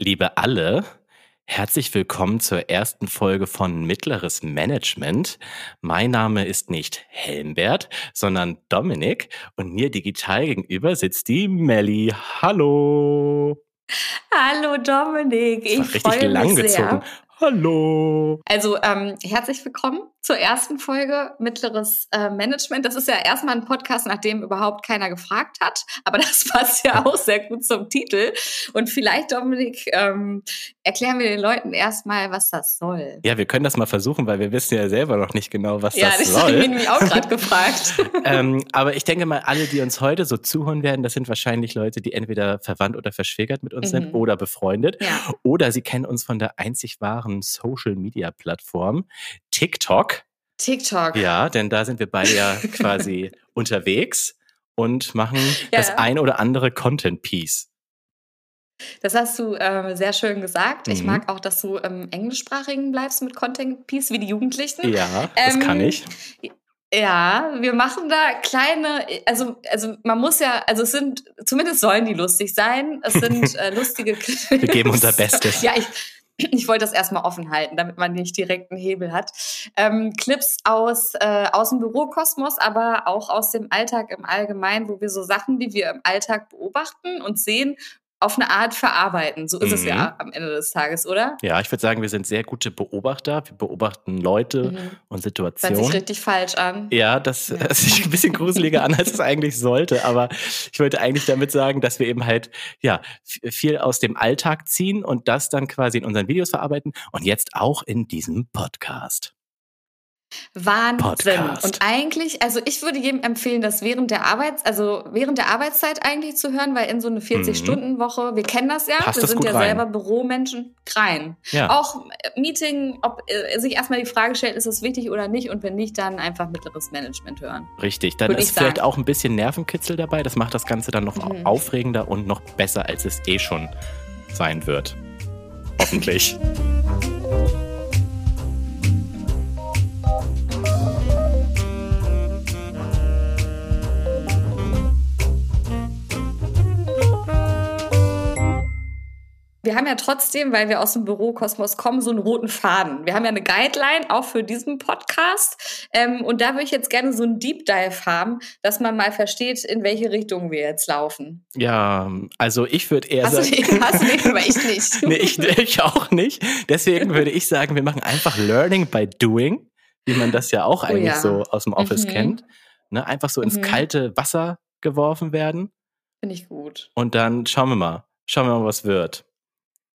liebe alle, herzlich willkommen zur ersten Folge von Mittleres Management. Mein Name ist nicht Helmbert, sondern Dominik und mir digital gegenüber sitzt die Melli. Hallo. Hallo Dominik, ich freue mich sehr. Hallo. Also ähm, herzlich willkommen zur ersten Folge Mittleres äh, Management. Das ist ja erstmal ein Podcast, nach dem überhaupt keiner gefragt hat, aber das passt ja auch sehr gut zum Titel. Und vielleicht, Dominik, ähm, erklären wir den Leuten erstmal, was das soll. Ja, wir können das mal versuchen, weil wir wissen ja selber noch nicht genau, was ja, das, das soll. Ja, das habe ich mich auch gerade gefragt. ähm, aber ich denke mal, alle, die uns heute so zuhören werden, das sind wahrscheinlich Leute, die entweder verwandt oder verschwägert mit uns mhm. sind oder befreundet. Ja. Oder sie kennen uns von der einzig wahren Social-Media-Plattform TikTok. TikTok. Ja, denn da sind wir beide ja quasi unterwegs und machen ja. das ein oder andere Content-Piece. Das hast du äh, sehr schön gesagt. Mhm. Ich mag auch, dass du im Englischsprachigen bleibst mit Content Piece wie die Jugendlichen. Ja, das ähm, kann ich. Ja, wir machen da kleine, also, also man muss ja, also es sind, zumindest sollen die lustig sein. Es sind äh, lustige Clips. Wir geben unser Bestes. Ja, ich, ich wollte das erstmal offen halten, damit man nicht direkt einen Hebel hat. Ähm, Clips aus, äh, aus dem Bürokosmos, aber auch aus dem Alltag im Allgemeinen, wo wir so Sachen, die wir im Alltag beobachten und sehen, auf eine Art verarbeiten. So ist mhm. es ja mhm. am Ende des Tages, oder? Ja, ich würde sagen, wir sind sehr gute Beobachter. Wir beobachten Leute mhm. und Situationen. Hört sich richtig falsch an. Ja, das ja. hört sich ein bisschen gruseliger an, als es eigentlich sollte. Aber ich wollte eigentlich damit sagen, dass wir eben halt ja viel aus dem Alltag ziehen und das dann quasi in unseren Videos verarbeiten und jetzt auch in diesem Podcast. Wahnsinn. Podcast. Und eigentlich, also ich würde jedem empfehlen, das während der Arbeits, also während der Arbeitszeit eigentlich zu hören, weil in so eine 40-Stunden-Woche, wir kennen das ja, Passt wir sind ja rein. selber Büromenschen, rein. Ja. Auch äh, Meeting, ob äh, sich erstmal die Frage stellt, ist das wichtig oder nicht und wenn nicht, dann einfach mittleres Management hören. Richtig, dann ist vielleicht sagen. auch ein bisschen Nervenkitzel dabei, das macht das Ganze dann noch mhm. aufregender und noch besser, als es eh schon sein wird. Hoffentlich. Wir haben ja trotzdem, weil wir aus dem Bürokosmos kommen, so einen roten Faden. Wir haben ja eine Guideline auch für diesen Podcast. Ähm, und da würde ich jetzt gerne so einen Deep Dive haben, dass man mal versteht, in welche Richtung wir jetzt laufen. Ja, also ich würde eher hast sagen. Du hast du den, aber ich nicht. nee, ich, ich auch nicht. Deswegen würde ich sagen, wir machen einfach Learning by Doing, wie man das ja auch oh eigentlich oh ja. so aus dem Office mhm. kennt. Ne, einfach so ins mhm. kalte Wasser geworfen werden. Finde ich gut. Und dann schauen wir mal. Schauen wir mal, was wird.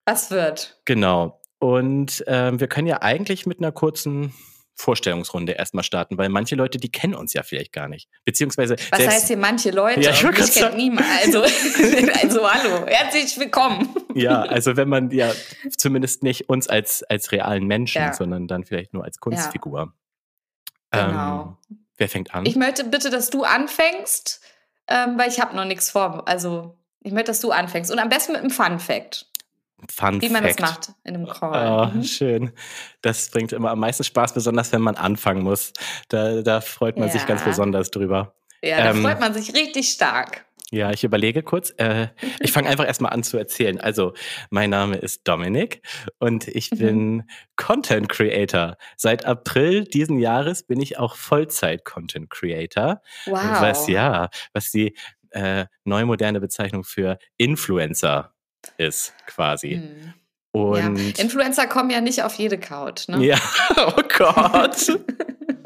Was wird? Genau. Und ähm, wir können ja eigentlich mit einer kurzen Vorstellungsrunde erstmal starten, weil manche Leute, die kennen uns ja vielleicht gar nicht. Beziehungsweise. Was selbst, heißt hier manche Leute? Ja, ich ich kenne niemand. Also, also hallo, herzlich willkommen. Ja, also wenn man ja zumindest nicht uns als, als realen Menschen, ja. sondern dann vielleicht nur als Kunstfigur. Ja. Genau. Ähm, wer fängt an? Ich möchte bitte, dass du anfängst, ähm, weil ich habe noch nichts vor. Also ich möchte, dass du anfängst. Und am besten mit einem Fun Fact. Fun Wie man Fact. das macht in einem Call. Oh, mhm. Schön. Das bringt immer am meisten Spaß, besonders wenn man anfangen muss. Da, da freut man ja. sich ganz besonders drüber. Ja, da ähm, freut man sich richtig stark. Ja, ich überlege kurz. Äh, ich fange einfach erstmal an zu erzählen. Also, mein Name ist Dominik und ich mhm. bin Content Creator. Seit April diesen Jahres bin ich auch Vollzeit Content Creator. Wow. Was ja, was die äh, neumoderne Bezeichnung für Influencer ist, quasi. Hm. Und ja. Influencer kommen ja nicht auf jede Couch, ne? Ja, oh Gott. es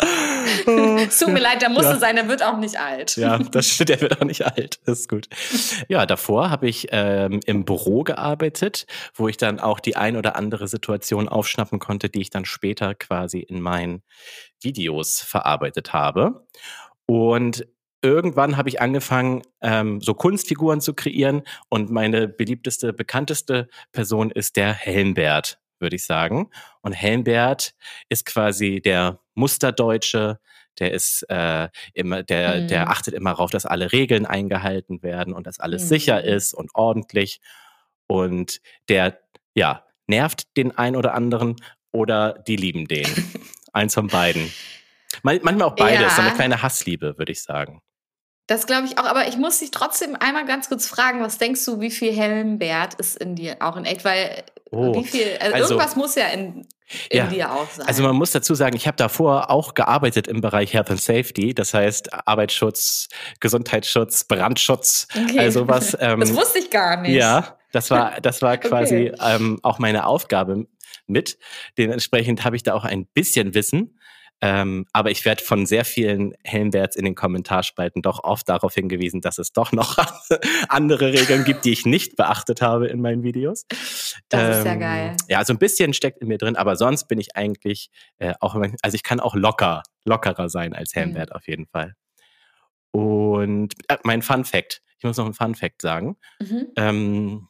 tut mir leid, der musste ja. sein, der wird auch nicht alt. Ja, das der wird auch nicht alt. Das ist gut. Ja, davor habe ich ähm, im Büro gearbeitet, wo ich dann auch die ein oder andere Situation aufschnappen konnte, die ich dann später quasi in meinen Videos verarbeitet habe. Und irgendwann habe ich angefangen, ähm, so Kunstfiguren zu kreieren und meine beliebteste, bekannteste Person ist der Helmbert, würde ich sagen. Und Helmbert ist quasi der Musterdeutsche, der ist äh, immer, der, mhm. der achtet immer darauf, dass alle Regeln eingehalten werden und dass alles mhm. sicher ist und ordentlich. Und der, ja, nervt den einen oder anderen oder die lieben den. Eins von beiden. Manchmal auch beides, ja. so eine kleine Hassliebe, würde ich sagen. Das glaube ich auch, aber ich muss dich trotzdem einmal ganz kurz fragen, was denkst du, wie viel Helmbert ist in dir auch in echt? Weil oh, wie viel, also, also irgendwas muss ja in, in ja, dir auch sein. Also man muss dazu sagen, ich habe davor auch gearbeitet im Bereich Health and Safety, das heißt Arbeitsschutz, Gesundheitsschutz, Brandschutz, okay. also was. Ähm, das wusste ich gar nicht. Ja, das war, das war quasi okay. ähm, auch meine Aufgabe mit. Dementsprechend habe ich da auch ein bisschen Wissen. Ähm, aber ich werde von sehr vielen Helmberts in den Kommentarspalten doch oft darauf hingewiesen, dass es doch noch andere Regeln gibt, die ich nicht beachtet habe in meinen Videos. Das ähm, ist ja ähm, geil. Ja, also ein bisschen steckt in mir drin, aber sonst bin ich eigentlich äh, auch, also ich kann auch locker, lockerer sein als Helmbert mhm. auf jeden Fall. Und äh, mein Fun Fact, ich muss noch einen Fun Fact sagen. Mhm. Ähm,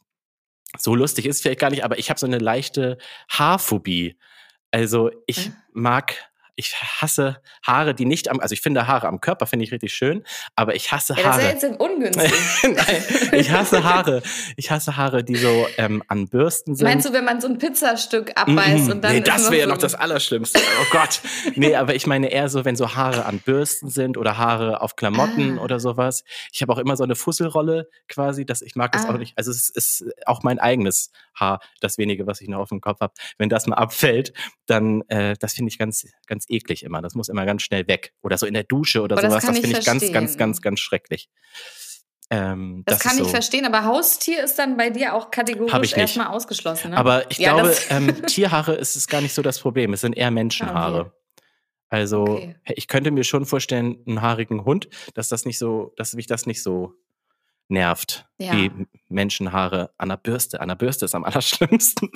so lustig ist es vielleicht gar nicht, aber ich habe so eine leichte Haarphobie. Also ich mhm. mag ich hasse Haare, die nicht am, also ich finde Haare am Körper finde ich richtig schön, aber ich hasse ja, Haare. Das ist ja jetzt ungünstig. Nein, ich hasse Haare. Ich hasse Haare, die so ähm, an Bürsten sind. Meinst du, wenn man so ein Pizzastück abbeißt mm, und dann. Nee, das wäre ja noch das Allerschlimmste. Oh Gott. nee, aber ich meine eher so, wenn so Haare an Bürsten sind oder Haare auf Klamotten ah. oder sowas. Ich habe auch immer so eine Fusselrolle quasi, dass ich mag das ah. auch nicht. Also es ist auch mein eigenes Haar, das wenige, was ich noch auf dem Kopf habe. Wenn das mal abfällt, dann äh, das finde ich ganz, ganz ganz eklig immer. Das muss immer ganz schnell weg. Oder so in der Dusche oder aber sowas. Das, das finde ich ganz, ganz, ganz, ganz schrecklich. Ähm, das, das kann ich so. verstehen, aber Haustier ist dann bei dir auch kategorisch erstmal ausgeschlossen. Ne? Aber ich ja, glaube, ähm, Tierhaare ist es gar nicht so das Problem. Es sind eher Menschenhaare. Ah, okay. Also okay. ich könnte mir schon vorstellen, einen haarigen Hund, dass das nicht so, dass mich das nicht so nervt ja. wie Menschenhaare an der Bürste. An der Bürste ist am allerschlimmsten.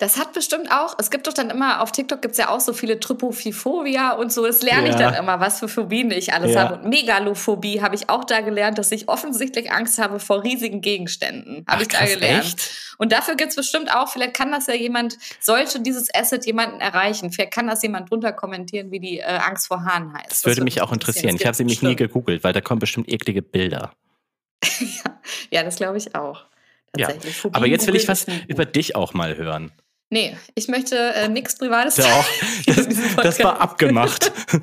Das hat bestimmt auch, es gibt doch dann immer, auf TikTok gibt es ja auch so viele Trypophobia und so, das lerne ja. ich dann immer, was für Phobien ich alles ja. habe. Und Megalophobie habe ich auch da gelernt, dass ich offensichtlich Angst habe vor riesigen Gegenständen. Habe ich da gelernt. Echt? Und dafür gibt es bestimmt auch, vielleicht kann das ja jemand, sollte dieses Asset jemanden erreichen, vielleicht kann das jemand drunter kommentieren, wie die äh, Angst vor Haaren heißt. Das, das würde mich auch interessieren. Ich habe sie mich nie gegoogelt, weil da kommen bestimmt eklige Bilder. ja, das glaube ich auch. Ja, aber jetzt will ich was über dich auch mal hören. Nee, ich möchte äh, nichts Privates Doch, das, das war abgemacht.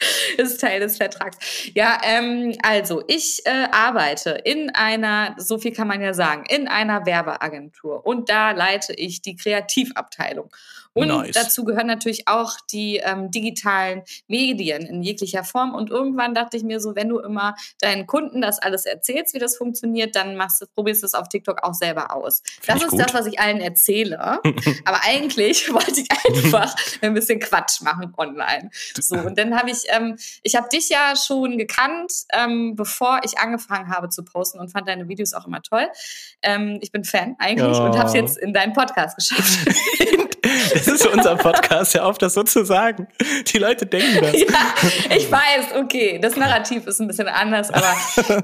ist Teil des Vertrags. Ja, ähm, also ich äh, arbeite in einer, so viel kann man ja sagen, in einer Werbeagentur und da leite ich die Kreativabteilung. Und nice. dazu gehören natürlich auch die ähm, digitalen Medien in jeglicher Form. Und irgendwann dachte ich mir so, wenn du immer deinen Kunden das alles erzählst, wie das funktioniert, dann machst du, probierst du es auf TikTok auch selber aus. Find das ist gut. das, was ich allen erzähle. Aber eigentlich wollte ich einfach ein bisschen Quatsch machen online. So, und dann habe ich, ähm, ich habe dich ja schon gekannt, ähm, bevor ich angefangen habe zu posten und fand deine Videos auch immer toll. Ähm, ich bin Fan eigentlich oh. und habe es jetzt in deinen Podcast geschafft. Das ist unser Podcast, ja auf, das so zu sagen. Die Leute denken das. Ja, ich weiß, okay, das Narrativ ist ein bisschen anders, aber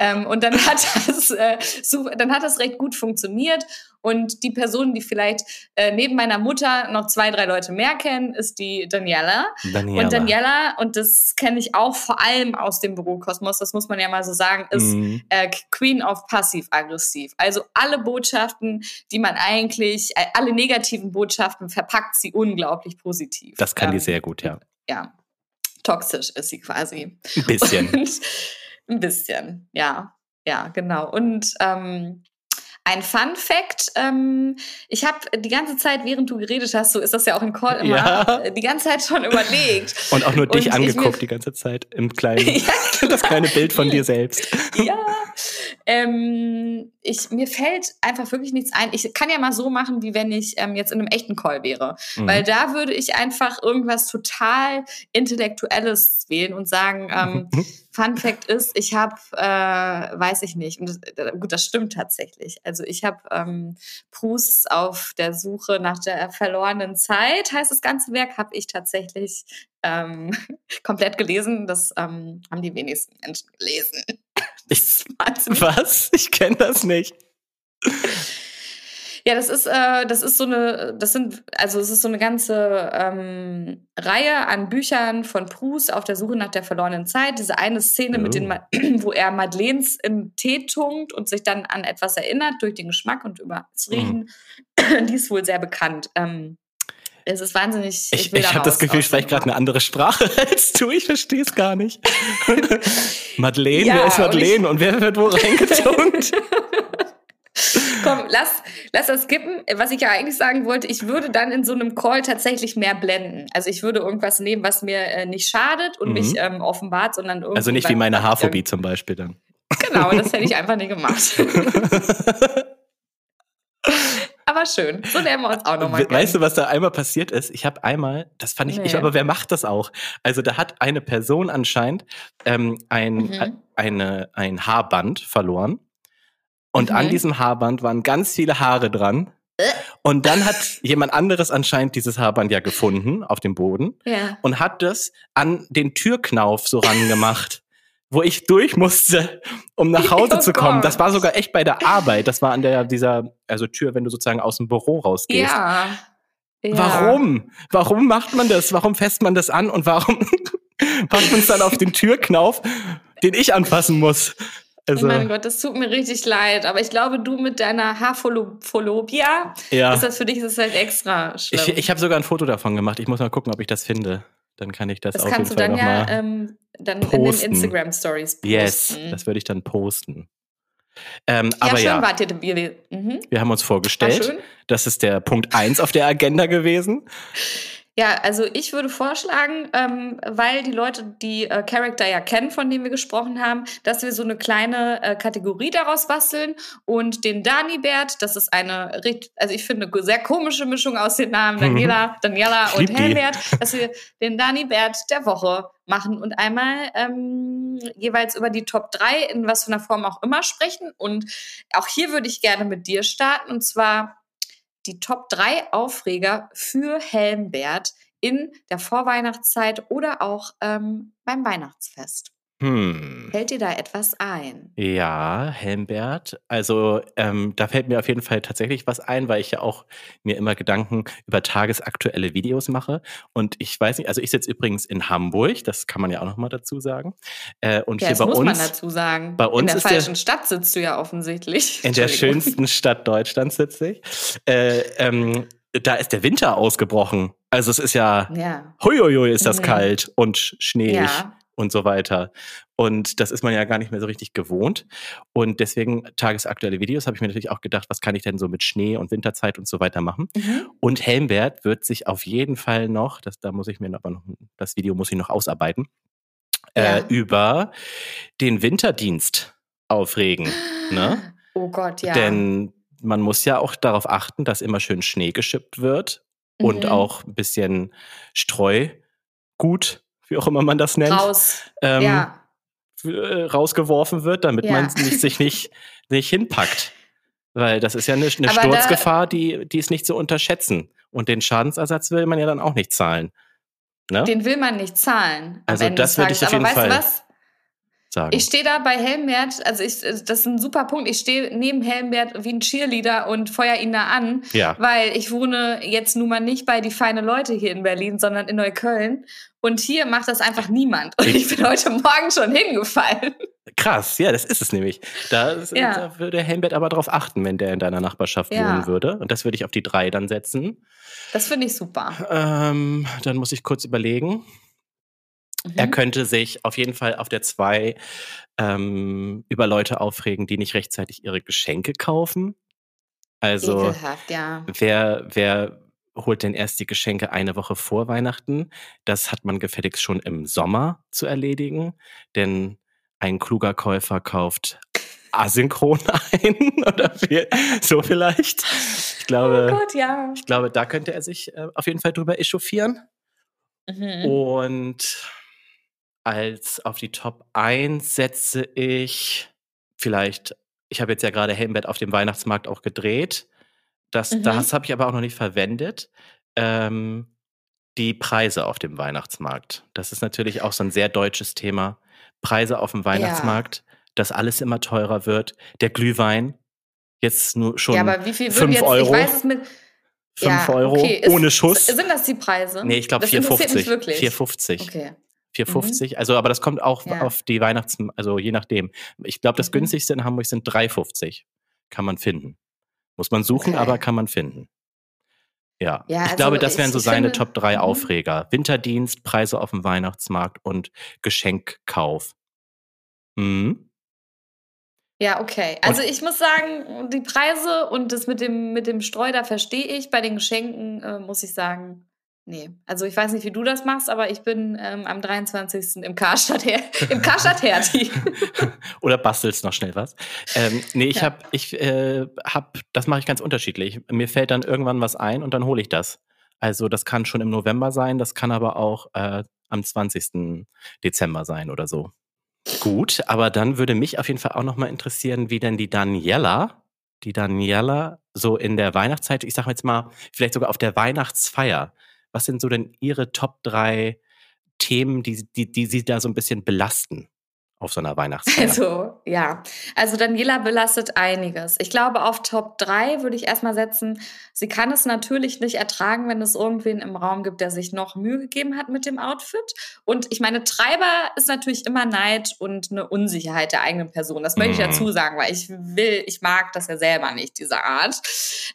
ähm, und dann hat das, äh, so, dann hat das recht gut funktioniert und die Person, die vielleicht äh, neben meiner Mutter noch zwei, drei Leute mehr kennen, ist die Daniela. Daniela. Und Daniela, und das kenne ich auch vor allem aus dem Bürokosmos, das muss man ja mal so sagen, ist mhm. äh, Queen of Passiv-Aggressiv. Also alle Botschaften, die man eigentlich, äh, alle negativen Botschaften verpackt sie unglaublich positiv. Das kann ähm, die sehr gut, ja. Ja. Toxisch ist sie quasi. Ein bisschen. Und, ein bisschen, ja. Ja, genau. Und ähm, ein Fun Fact, ähm, ich habe die ganze Zeit, während du geredet hast, so ist das ja auch im Call immer, ja. die ganze Zeit schon überlegt. Und auch nur dich Und angeguckt die ganze Zeit im kleinen, ja, genau. das kleine Bild von dir selbst. Ja, ähm, ich, mir fällt einfach wirklich nichts ein. Ich kann ja mal so machen, wie wenn ich ähm, jetzt in einem echten Call wäre. Mhm. Weil da würde ich einfach irgendwas total Intellektuelles wählen und sagen, ähm, mhm. Fun Fact ist, ich habe, äh, weiß ich nicht, und das, äh, gut, das stimmt tatsächlich. Also ich habe ähm, Proust auf der Suche nach der verlorenen Zeit, heißt das ganze Werk, habe ich tatsächlich ähm, komplett gelesen. Das ähm, haben die wenigsten Menschen gelesen. Ich, was? Ich kenne das nicht. Ja, das ist, äh, das ist so eine, das sind, also es ist so eine ganze ähm, Reihe an Büchern von Proust auf der Suche nach der verlorenen Zeit. Diese eine Szene, oh. mit den, oh. wo er Madeleines im Tee tunkt und sich dann an etwas erinnert durch den Geschmack und über das Riechen, mm. die ist wohl sehr bekannt. Ähm, Es ist wahnsinnig. Ich, ich, ich habe das Gefühl, ich spreche gerade eine andere Sprache als du. Ich verstehe es gar nicht. Madeleine, ja, wer ist Madeleine und, und wer wird wo reingetunkt? Komm, lass, lass das skippen. Was ich ja eigentlich sagen wollte, ich würde dann in so einem Call tatsächlich mehr blenden. Also ich würde irgendwas nehmen, was mir äh, nicht schadet und mhm. mich ähm, offenbart, sondern irgendwie. Also nicht wie meine Haarphobie zum Beispiel dann. Genau, das hätte ich einfach nicht gemacht. Aber schön. So lernen wir uns auch nochmal kennen. Weißt du, was da einmal passiert ist? Ich habe einmal, das fand ich, nee. ich, aber wer macht das auch? Also da hat eine Person anscheinend ähm, ein, mhm. eine, ein Haarband verloren. Und mhm. an diesem Haarband waren ganz viele Haare dran. Äh. Und dann hat jemand anderes anscheinend dieses Haarband ja gefunden auf dem Boden ja. und hat das an den Türknauf so rangemacht wo ich durch musste, um nach Hause oh zu kommen. Gott. Das war sogar echt bei der Arbeit. Das war an der dieser also Tür, wenn du sozusagen aus dem Büro rausgehst. Ja. ja. Warum? Warum macht man das? Warum fässt man das an und warum packt man es dann auf den Türknauf, den ich anfassen muss? Also, oh mein Gott, das tut mir richtig leid. Aber ich glaube, du mit deiner Haarphobia, ja. ist das für dich ist halt extra schlimm. Ich, ich habe sogar ein Foto davon gemacht. Ich muss mal gucken, ob ich das finde. Dann kann ich das, das auf jeden Fall noch ja, ähm, dann posten. in den Instagram Stories posten. Yes, das würde ich dann posten. Ähm, ja, aber schön, ja, wart ihr, mhm. wir haben uns vorgestellt. Das ist der Punkt 1 auf der Agenda gewesen. Ja, also ich würde vorschlagen, ähm, weil die Leute die äh, Charakter ja kennen, von denen wir gesprochen haben, dass wir so eine kleine äh, Kategorie daraus basteln und den Danibert, das ist eine, also ich finde, eine sehr komische Mischung aus den Namen Daniela, Daniela und Helbert, dass wir den Danibert der Woche machen und einmal ähm, jeweils über die Top 3 in was für einer Form auch immer sprechen. Und auch hier würde ich gerne mit dir starten. Und zwar die Top 3 Aufreger für Helmbert in der Vorweihnachtszeit oder auch ähm, beim Weihnachtsfest. Hm. Fällt dir da etwas ein? Ja, Helmbert. Also ähm, da fällt mir auf jeden Fall tatsächlich was ein, weil ich ja auch mir immer Gedanken über tagesaktuelle Videos mache. Und ich weiß nicht, also ich sitze übrigens in Hamburg, das kann man ja auch nochmal dazu sagen. Äh, und ja, hier das bei muss uns, man dazu sagen. Bei uns in der falschen der, Stadt sitzt du ja offensichtlich. In der schönsten Stadt Deutschlands sitze ich. Äh, ähm, da ist der Winter ausgebrochen. Also es ist ja, ja. huiuiui, ist das mhm. kalt und schneeig. Ja und so weiter. Und das ist man ja gar nicht mehr so richtig gewohnt. Und deswegen tagesaktuelle Videos habe ich mir natürlich auch gedacht, was kann ich denn so mit Schnee und Winterzeit und so weiter machen. Mhm. Und Helmbert wird sich auf jeden Fall noch, das, da muss ich mir aber noch, das Video muss ich noch ausarbeiten, äh, ja. äh, über den Winterdienst aufregen. Ne? Oh Gott, ja. Denn man muss ja auch darauf achten, dass immer schön Schnee geschippt wird mhm. und auch ein bisschen Streugut wie auch immer man das nennt, Raus. Ähm, ja. Äh, rausgeworfen wird, damit ja. man nicht, sich nicht, nicht hinpackt. Weil das ist ja eine, eine Sturzgefahr, die, die ist nicht zu unterschätzen. Und den Schadensersatz will man ja dann auch nicht zahlen. Ne? Den will man nicht zahlen. Also das würde ich auf jeden Fall. Sagen. Ich stehe da bei Helmbert, also ich, das ist ein super Punkt. Ich stehe neben Helmbert wie ein Cheerleader und feuer ihn da an, ja. weil ich wohne jetzt nun mal nicht bei die feine Leute hier in Berlin, sondern in Neukölln. Und hier macht das einfach niemand. Und ich bin heute Morgen schon hingefallen. Krass, ja, das ist es nämlich. Da, ja. da würde Helmbert aber darauf achten, wenn der in deiner Nachbarschaft ja. wohnen würde. Und das würde ich auf die drei dann setzen. Das finde ich super. Ähm, dann muss ich kurz überlegen. Er mhm. könnte sich auf jeden Fall auf der 2 ähm, über Leute aufregen, die nicht rechtzeitig ihre Geschenke kaufen. Also ja. wer, wer holt denn erst die Geschenke eine Woche vor Weihnachten? Das hat man gefälligst schon im Sommer zu erledigen, denn ein kluger Käufer kauft asynchron ein oder viel, so vielleicht. Ich glaube, oh Gott, ja. ich glaube, da könnte er sich äh, auf jeden Fall drüber echauffieren. Mhm. Und als auf die Top 1 setze ich vielleicht, ich habe jetzt ja gerade Helmbett auf dem Weihnachtsmarkt auch gedreht. Das, mhm. das habe ich aber auch noch nicht verwendet. Ähm, die Preise auf dem Weihnachtsmarkt. Das ist natürlich auch so ein sehr deutsches Thema. Preise auf dem Weihnachtsmarkt, ja. dass alles immer teurer wird. Der Glühwein, jetzt nur schon ja, aber wie viel 5 jetzt, Euro. Ich weiß es mit 5 ja, Euro okay. ohne Schuss. Sind das die Preise? Nee, ich glaube 4,50. 4,50. Okay. 4,50. Mhm. Also, aber das kommt auch ja. auf die Weihnachts-, also je nachdem. Ich glaube, das mhm. günstigste in Hamburg sind 3,50. Kann man finden. Muss man suchen, okay. aber kann man finden. Ja, Ja, ich also glaube, das wären so seine finde- Top 3 Mhm. Aufreger. Winterdienst, Preise auf dem Weihnachtsmarkt und Geschenkkauf. Mhm. Ja, okay. Also ich muss sagen, die Preise und das mit dem, mit dem Streu, da verstehe ich. Bei den Geschenken äh, muss ich sagen, nee. Also ich weiß nicht, wie du das machst, aber ich bin ähm, am 23. im Karstadt, Her im Karstadt Hertie. Oder bastelst noch schnell was. Ähm, nee, ich Ja. hab, ich äh, hab, das mache ich ganz unterschiedlich. Mir fällt dann irgendwann was ein und dann hole ich das. Also das kann schon im November sein, das kann aber auch äh, am 20. Dezember sein oder so. Gut, aber dann würde mich auf jeden Fall auch nochmal interessieren, wie denn die Daniela, die Daniela so in der Weihnachtszeit, ich sag jetzt mal, vielleicht sogar auf der Weihnachtsfeier, was sind so denn ihre Top 3 Themen, die, die, die sie da so ein bisschen belasten auf so einer Weihnachtsfeier? Also, ja. Also Daniela belastet einiges. Ich glaube, auf Top 3 würde ich erstmal setzen, sie kann es natürlich nicht ertragen, wenn es irgendwen im Raum gibt, der sich noch Mühe gegeben hat mit dem Outfit. Und ich meine, Treiber ist natürlich immer Neid und eine Unsicherheit der eigenen Person. Das möchte ich Mhm. dazu sagen, weil ich will, ich mag das ja selber nicht, diese Art.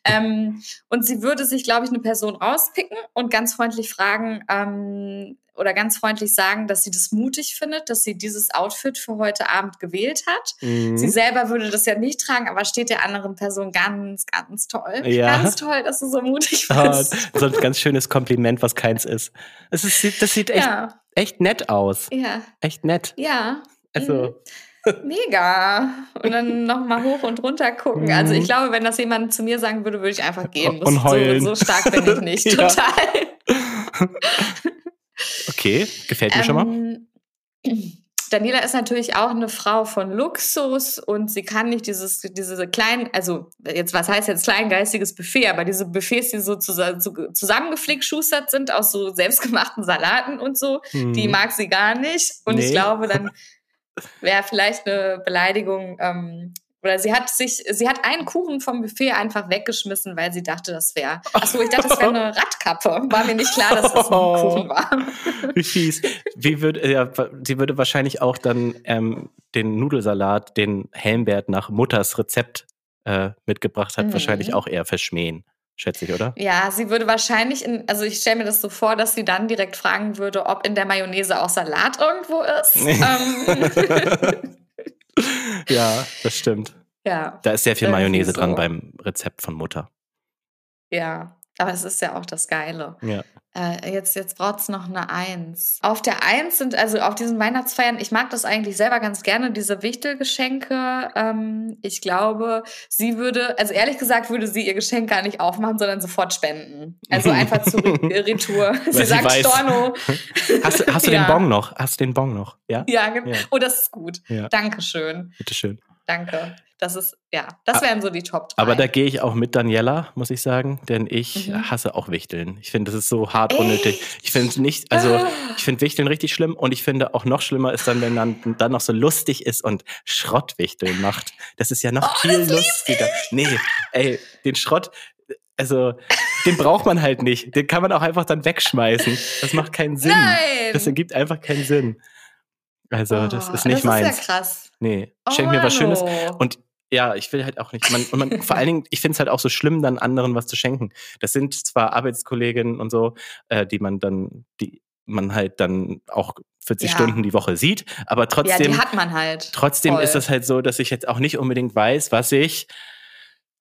Ähm, und sie würde sich, glaube ich, eine Person rauspicken und ganz freundlich fragen, ähm, oder ganz freundlich sagen, dass sie das mutig findet, dass sie dieses Outfit für heute Abend gewählt hat. Mhm. Sie selber würde das ja nicht tragen, aber steht der anderen Person ganz, ganz toll. Ja. Ganz toll, dass du so mutig Ah, bist. so ein ganz schönes Kompliment, was keins ist. Es ist das sieht echt, ja, echt nett aus. ja, Echt nett. ja. Also, Mhm. Mega. Und dann nochmal hoch und runter gucken. Also ich Mhm. glaube, wenn das jemand zu mir sagen würde, würde ich einfach gehen. Und Muss- heulen. So, so stark bin ich nicht. Total. okay, gefällt mir schon mal. Ähm, Daniela ist natürlich auch eine Frau von Luxus und sie kann nicht dieses, diese kleinen, also jetzt, was heißt jetzt kleingeistiges Buffet, aber diese Buffets, die so, zusa- so zusammengeflickschustert sind aus so selbstgemachten Salaten und so, die Mhm. mag sie gar nicht. Und Nee. ich glaube, dann wäre vielleicht eine Beleidigung, ähm, oder sie hat sich, sie hat einen Kuchen vom Buffet einfach weggeschmissen, weil sie dachte, das wäre. Achso, ich dachte, das wäre eine Radkappe. War mir nicht klar, dass das ein Kuchen war. Wie fies. Wie würde, ja, sie würde wahrscheinlich auch dann ähm, den Nudelsalat, den Helmbert nach Mutters Rezept äh, mitgebracht hat, Mhm. wahrscheinlich auch eher verschmähen, schätze ich, oder? Ja, sie würde wahrscheinlich in, also ich stelle mir das so vor, dass sie dann direkt fragen würde, ob in der Mayonnaise auch Salat irgendwo ist. ähm, ja, das stimmt. ja, Da ist sehr viel Mayonnaise dran so. beim Rezept von Mutter. ja. Aber es ist ja auch das Geile. Ja. Äh, jetzt jetzt braucht es noch eine Eins. Auf der Eins sind, also auf diesen Weihnachtsfeiern, ich mag das eigentlich selber ganz gerne, diese Wichtelgeschenke. Ähm, ich glaube, sie würde, also ehrlich gesagt, würde sie ihr Geschenk gar nicht aufmachen, sondern sofort spenden. Also einfach zur Re- Retour. sie Sie sagt weiß. Storno. Hast, du- hast du Ja. den Bon noch? Hast du den Bon noch? Ja? Ja, ge- Ja. oh, das ist gut. Ja. Dankeschön. Bitteschön. Danke. Das ist, ja, das wären so die Top 3. Aber da gehe ich auch mit Daniela, muss ich sagen, denn ich Mhm. hasse auch Wichteln. Ich finde, das ist so hart unnötig. Ich finde nicht, also Ah. ich finde Wichteln richtig schlimm und ich finde auch noch schlimmer ist dann, wenn man dann noch so lustig ist und Schrottwichteln macht. Das ist ja noch Oh, viel lustiger. Nee, ey, den Schrott, also den braucht man halt nicht. Den kann man auch einfach dann wegschmeißen. Das macht keinen Sinn. Nein! Das ergibt einfach keinen Sinn. Also, das Oh, ist nicht das meins. ist ja krass. Nee, Oh, schenk mir was Schönes. Mano. Und ja, ich will halt auch nicht. Man, und man, vor allen Dingen, ich finde es halt auch so schlimm, dann anderen was zu schenken. Das sind zwar Arbeitskolleginnen und so, äh, die man dann, die man halt dann auch 40 Ja. Stunden die Woche sieht, aber Ja, trotzdem, die hat man halt. trotzdem Voll. ist es halt so, dass ich jetzt auch nicht unbedingt weiß, was ich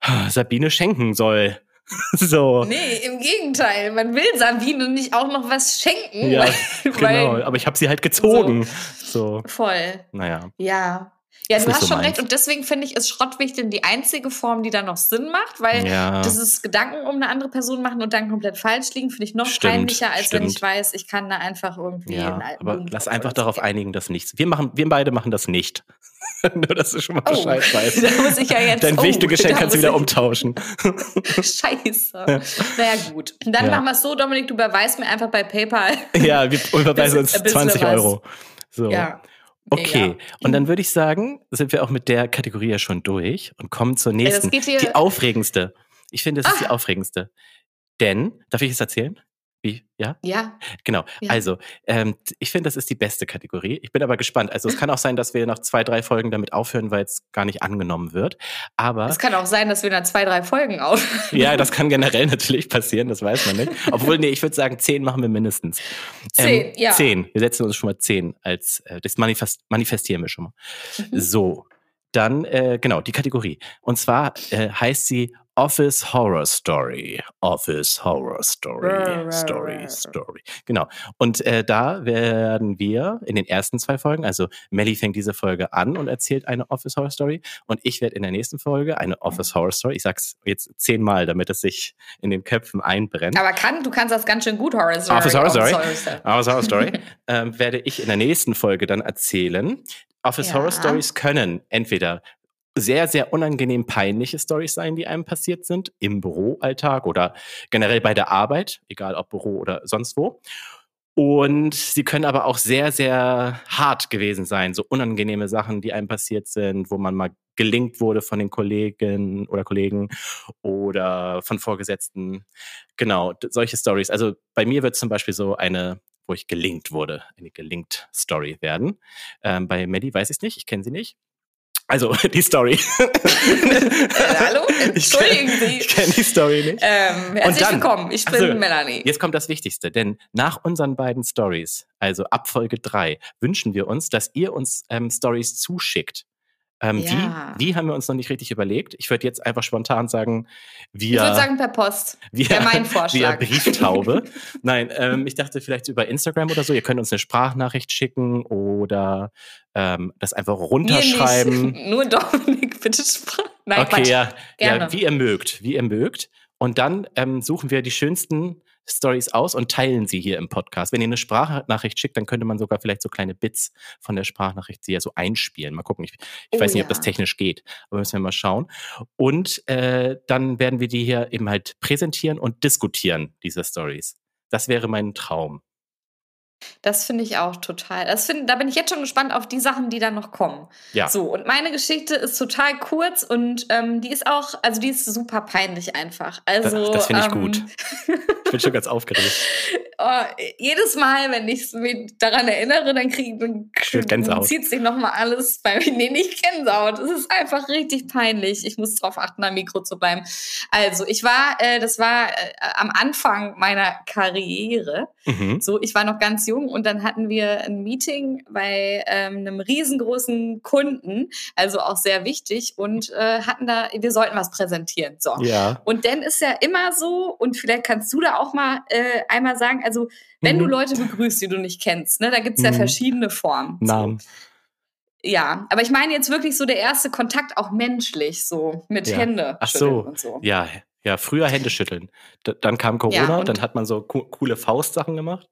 ah, Sabine schenken soll. so. Nee, im Gegenteil. Man will Sabine nicht auch noch was schenken. Ja, weil, genau. Aber ich habe sie halt gezogen. So, voll. naja. Ja. Ja, du hast so schon meins. recht. Und deswegen finde ich, ist Schrottwichteln die einzige Form, die da noch Sinn macht, weil Ja. das ist Gedanken um eine andere Person machen und dann komplett falsch liegen, finde ich noch Stimmt, peinlicher, als wenn stimmt. ich weiß, ich kann da einfach irgendwie Ja, aber lass einfach darauf so einigen, dass nichts. Wir machen, wir beide machen das nicht. Nur, dass du schon mal Oh, Bescheid weißt. da muss ich ja jetzt. Dein oh, Wichtelgeschenk kannst du wieder umtauschen. Scheiße. Naja, gut. Dann Ja. machen wir es so, Dominik, du überweist mir einfach bei PayPal. ja, wir überweisen uns Bisschen- ein bisschen 20 was. Euro. So. Ja. Okay, Mega. und dann würde ich sagen, sind wir auch mit der Kategorie ja schon durch und kommen zur nächsten. die aufregendste. Ich finde, es ist die Ah. aufregendste. Denn, darf ich es erzählen? Wie? Ja? Ja. Genau. Ja. Also, ähm, ich finde, das ist die beste Kategorie. Ich bin aber gespannt. Also, es kann auch sein, dass wir nach zwei, drei Folgen damit aufhören, weil es gar nicht angenommen wird. Aber. Es kann auch sein, dass wir nach zwei, drei Folgen auf. ja, das kann generell natürlich passieren, das weiß man nicht. Obwohl, nee, ich würde sagen, zehn machen wir mindestens. Zehn, ja. Zehn. Wir setzen uns schon mal zehn als, äh, das manifest, manifestieren wir schon mal. Mhm. So. Dann, äh, genau, die Kategorie. Und zwar äh, heißt sie Office Horror Story. Office Horror Story. Story, Story. Genau. Und äh, da werden wir in den ersten zwei Folgen, also Melly fängt diese Folge an und erzählt eine Office Horror Story. Und ich werde in der nächsten Folge eine Office Horror Story, ich sag's jetzt zehnmal, damit es sich in den Köpfen einbrennt. Aber kann, du kannst das ganz schön gut, Horror Story. Office Horror Story. Horror Story. Office Horror Story ähm, werde ich in der nächsten Folge dann erzählen. Office Ja. Horror Stories können entweder sehr, sehr unangenehm peinliche Stories sein, die einem passiert sind, im Büroalltag oder generell bei der Arbeit, egal ob Büro oder sonst wo. Und sie können aber auch sehr, sehr hart gewesen sein, so unangenehme Sachen, die einem passiert sind, wo man mal gelingt wurde von den Kollegen oder Kollegen oder von Vorgesetzten. Genau, solche Stories. Also bei mir wird zum Beispiel so eine, wo ich gelingt wurde, eine gelingt Story werden. Ähm, bei Maddie weiß ich es nicht, ich kenne sie nicht. Also die Story. Äh, hallo? Ich kenn- Entschuldigen Sie. Ich kenne die Story nicht. Ähm, herzlich dann- willkommen, ich bin so. Melanie. Jetzt kommt das Wichtigste, denn nach unseren beiden Stories, also ab Folge 3, wünschen wir uns, dass ihr uns ähm, Stories zuschickt. Ähm, Ja. wie, wie haben wir uns noch nicht richtig überlegt? Ich würde jetzt einfach spontan sagen, Ich würde wir, sagen per Post. wir, wäre mein wir Vorschlag. Brieftaube. Nein, ähm, ich dachte vielleicht über Instagram oder so. Ihr könnt uns eine Sprachnachricht schicken oder ähm, das einfach runterschreiben. Nur Dominik, bitte sprach. Nein, Okay, Quatsch. ja, ja, Gerne. wie ihr mögt, wie ihr mögt. Und dann ähm, suchen wir die schönsten Stories aus und teilen sie hier im Podcast. Wenn ihr eine Sprachnachricht schickt, dann könnte man sogar vielleicht so kleine Bits von der Sprachnachricht sie ja so einspielen. Mal gucken. Ich, ich Oh weiß nicht, ja. ob das technisch geht, aber müssen wir mal schauen. Und äh, dann werden wir die hier eben halt präsentieren und diskutieren, diese Stories. Das wäre mein Traum. Das finde ich auch total. Das find, da bin ich jetzt schon gespannt auf die Sachen, die dann noch kommen. Ja. So, und meine Geschichte ist total kurz und ähm, die ist auch, also die ist super peinlich einfach. Also, das das finde ich ähm, gut. Ich bin schon ganz aufgeregt. Oh, jedes Mal, wenn ich mich daran erinnere, dann kriege dann zieht sich nochmal alles bei mir. Nee, nicht Gänsehaut. Es ist einfach richtig peinlich. Ich muss darauf achten, am Mikro zu bleiben. Also, ich war, äh, das war äh, am Anfang meiner Karriere. Mhm. So, ich war noch ganz jung und dann hatten wir ein Meeting bei ähm, einem riesengroßen Kunden, also auch sehr wichtig und äh, hatten da, wir sollten was präsentieren. So. Ja. Und dann ist ja immer so, und vielleicht kannst du da auch mal äh, einmal sagen, also wenn Mhm. du Leute begrüßt, die du nicht kennst, ne, da gibt's ja Mhm. verschiedene Formen. Namen. So. Ja, aber ich meine jetzt wirklich so der erste Kontakt auch menschlich, so mit Ja. Hände Ach so. und so. Ja, ja, früher Hände schütteln. D dann kam Corona, Ja, und- dann hat man so co coole Faustsachen gemacht.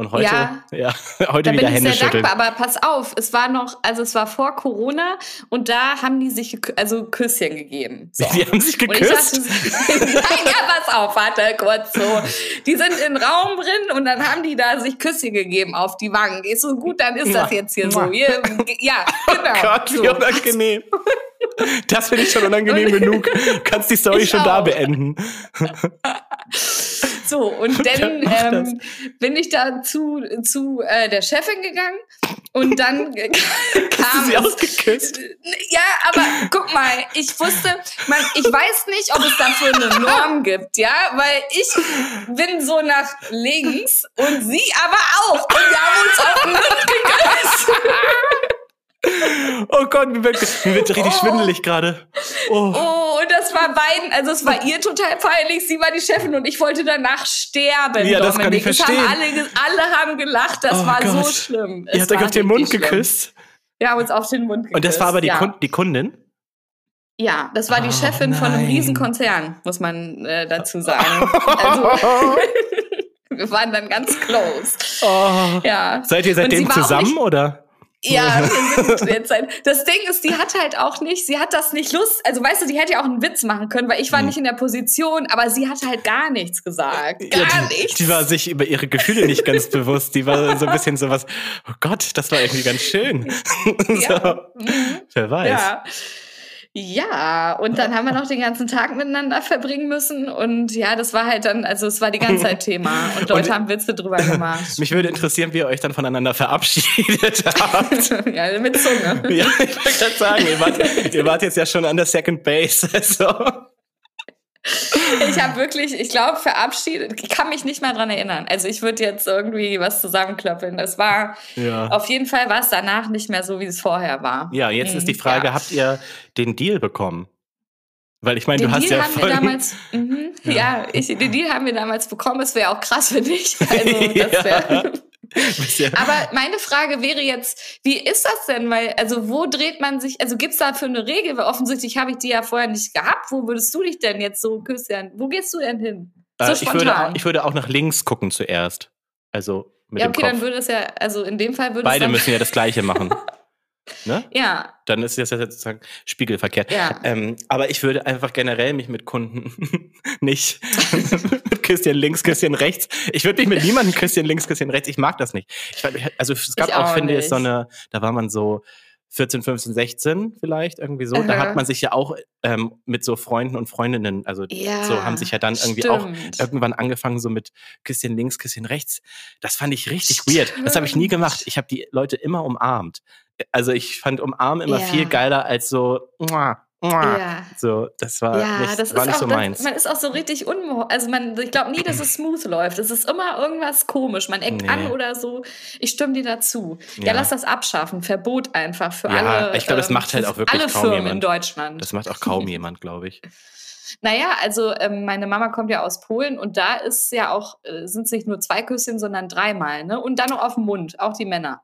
Und heute, Ja. ja, heute Da bin wieder ich Hände sehr schütteln. dankbar, aber pass auf, es war noch, also es war vor Corona und da haben die sich also Küsschen gegeben. So. Die haben sich ich geküsst. dachte, nein, ja, pass auf, warte kurz so. Die sind in den Raum drin und dann haben die da sich Küsschen gegeben auf die Wangen. Ist so gut, dann ist das jetzt hier so. Hier, ja, genau. Oh Gott, wie unangenehm. Das finde ich schon unangenehm genug. Du kannst die Story Ich schon da auch. beenden. So, und Dann dann mach ähm, bin ich da zu, zu äh, der Chefin gegangen und dann kam sie es. ausgeküsst? Ja, aber guck mal, ich wusste, man, ich weiß nicht, ob es dafür eine Norm gibt, ja, weil ich bin so nach links und sie aber auch und wir haben uns auf den Mund geküsst. Oh Gott, mir wird, mir wird richtig Oh. schwindelig gerade. Oh. Oh, und das war beiden, also es war ihr total peinlich, sie war die Chefin und ich wollte danach sterben. Ja, das kann Dominik. ich Es haben verstehen. alle, alle haben gelacht, das Oh war so Gott. schlimm. Ihr habt euch auf den Mund schlimm. geküsst. Wir haben uns auf den Mund geküsst. Und das war aber die, ja. Kun die Kundin? Ja, das war die Oh, Chefin von einem nein. Riesenkonzern, muss man äh, dazu sagen. Also, wir waren dann ganz close. Oh. Ja. Seid ihr seitdem zusammen oder? Ja, das Ding ist, die hat halt auch nicht, sie hat das nicht Lust, also weißt du, die hätte ja auch einen Witz machen können, weil ich war Hm. nicht in der Position, aber sie hat halt gar nichts gesagt. Gar Ja, die, nichts. die war sich über ihre Gefühle nicht ganz bewusst. Die war so ein bisschen so was, oh Gott, das war irgendwie ganz schön. ja. so, Mhm. wer weiß. Ja. Ja, und dann haben wir noch den ganzen Tag miteinander verbringen müssen. Und ja, das war halt dann, also es war die ganze Zeit Thema. Und Leute und, haben Witze drüber gemacht. Mich würde interessieren, wie ihr euch dann voneinander verabschiedet habt. ja, mit Zunge. Ja, ich wollte gerade sagen, ihr wart, ihr wart jetzt ja schon an der Second Base. Also. Ich habe wirklich, ich glaube, verabschiedet, ich kann mich nicht mehr dran erinnern. Also ich würde jetzt irgendwie was zusammenklöppeln. Das war, ja. auf jeden Fall war es danach nicht mehr so, wie es vorher war. Ja, jetzt mhm, ist die Frage, ja. habt ihr den Deal bekommen? Weil ich meine, du hast Deal ja haben wir damals, mh, ja, ja ich, den Deal haben wir damals bekommen. Es wäre auch krass für dich. Also das wäre Aber meine Frage wäre jetzt, wie ist das denn? Weil, also wo dreht man sich, also gibt es da für eine Regel? Weil offensichtlich habe ich die ja vorher nicht gehabt. Wo würdest du dich denn jetzt so, Christian, wo gehst du denn hin? So äh, ich, würde, ich würde auch nach links gucken zuerst. Also mit ja, okay, dann würde es ja, also in dem Fall würde Beide es müssen ja das Gleiche machen. Ne? Ja. Dann ist das ja sozusagen spiegelverkehrt. Ja. Ähm, aber ich würde einfach generell mich mit Kunden nicht mit Küsschen links, Küsschen rechts. Ich würde mich mit niemandem Küsschen links, Küsschen rechts. Ich mag das nicht. Ich, also es gab ich auch, auch finde ich, so eine, da war man so 14, 15, 16 vielleicht irgendwie so. Uh -huh. Da hat man sich ja auch ähm, mit so Freunden und Freundinnen, also ja, so haben sich ja dann irgendwie stimmt. auch irgendwann angefangen so mit Küsschen links, Küsschen rechts. Das fand ich richtig stimmt. weird. Das habe ich nie gemacht. Ich habe die Leute immer umarmt also ich fand umarmen immer ja. viel geiler als so, muah. Ja. so, das war ja, nicht, das war nicht auch, so meins. Das, man ist auch so richtig unmo also man, ich glaube nie, dass es smooth läuft. Es ist immer irgendwas komisch. Man eckt nee. an oder so. Ich stimme dir dazu. Ja. ja. lass das abschaffen. Verbot einfach für ja, alle. Ich glaube, das macht halt auch wirklich alle kaum Firmen jemand. in Deutschland. Das macht auch kaum jemand, glaube ich. Naja, also ähm, meine Mama kommt ja aus Polen und da ist ja auch, äh, sind es nicht nur zwei Küsschen, sondern dreimal, ne? Und dann noch auf dem Mund, auch die Männer.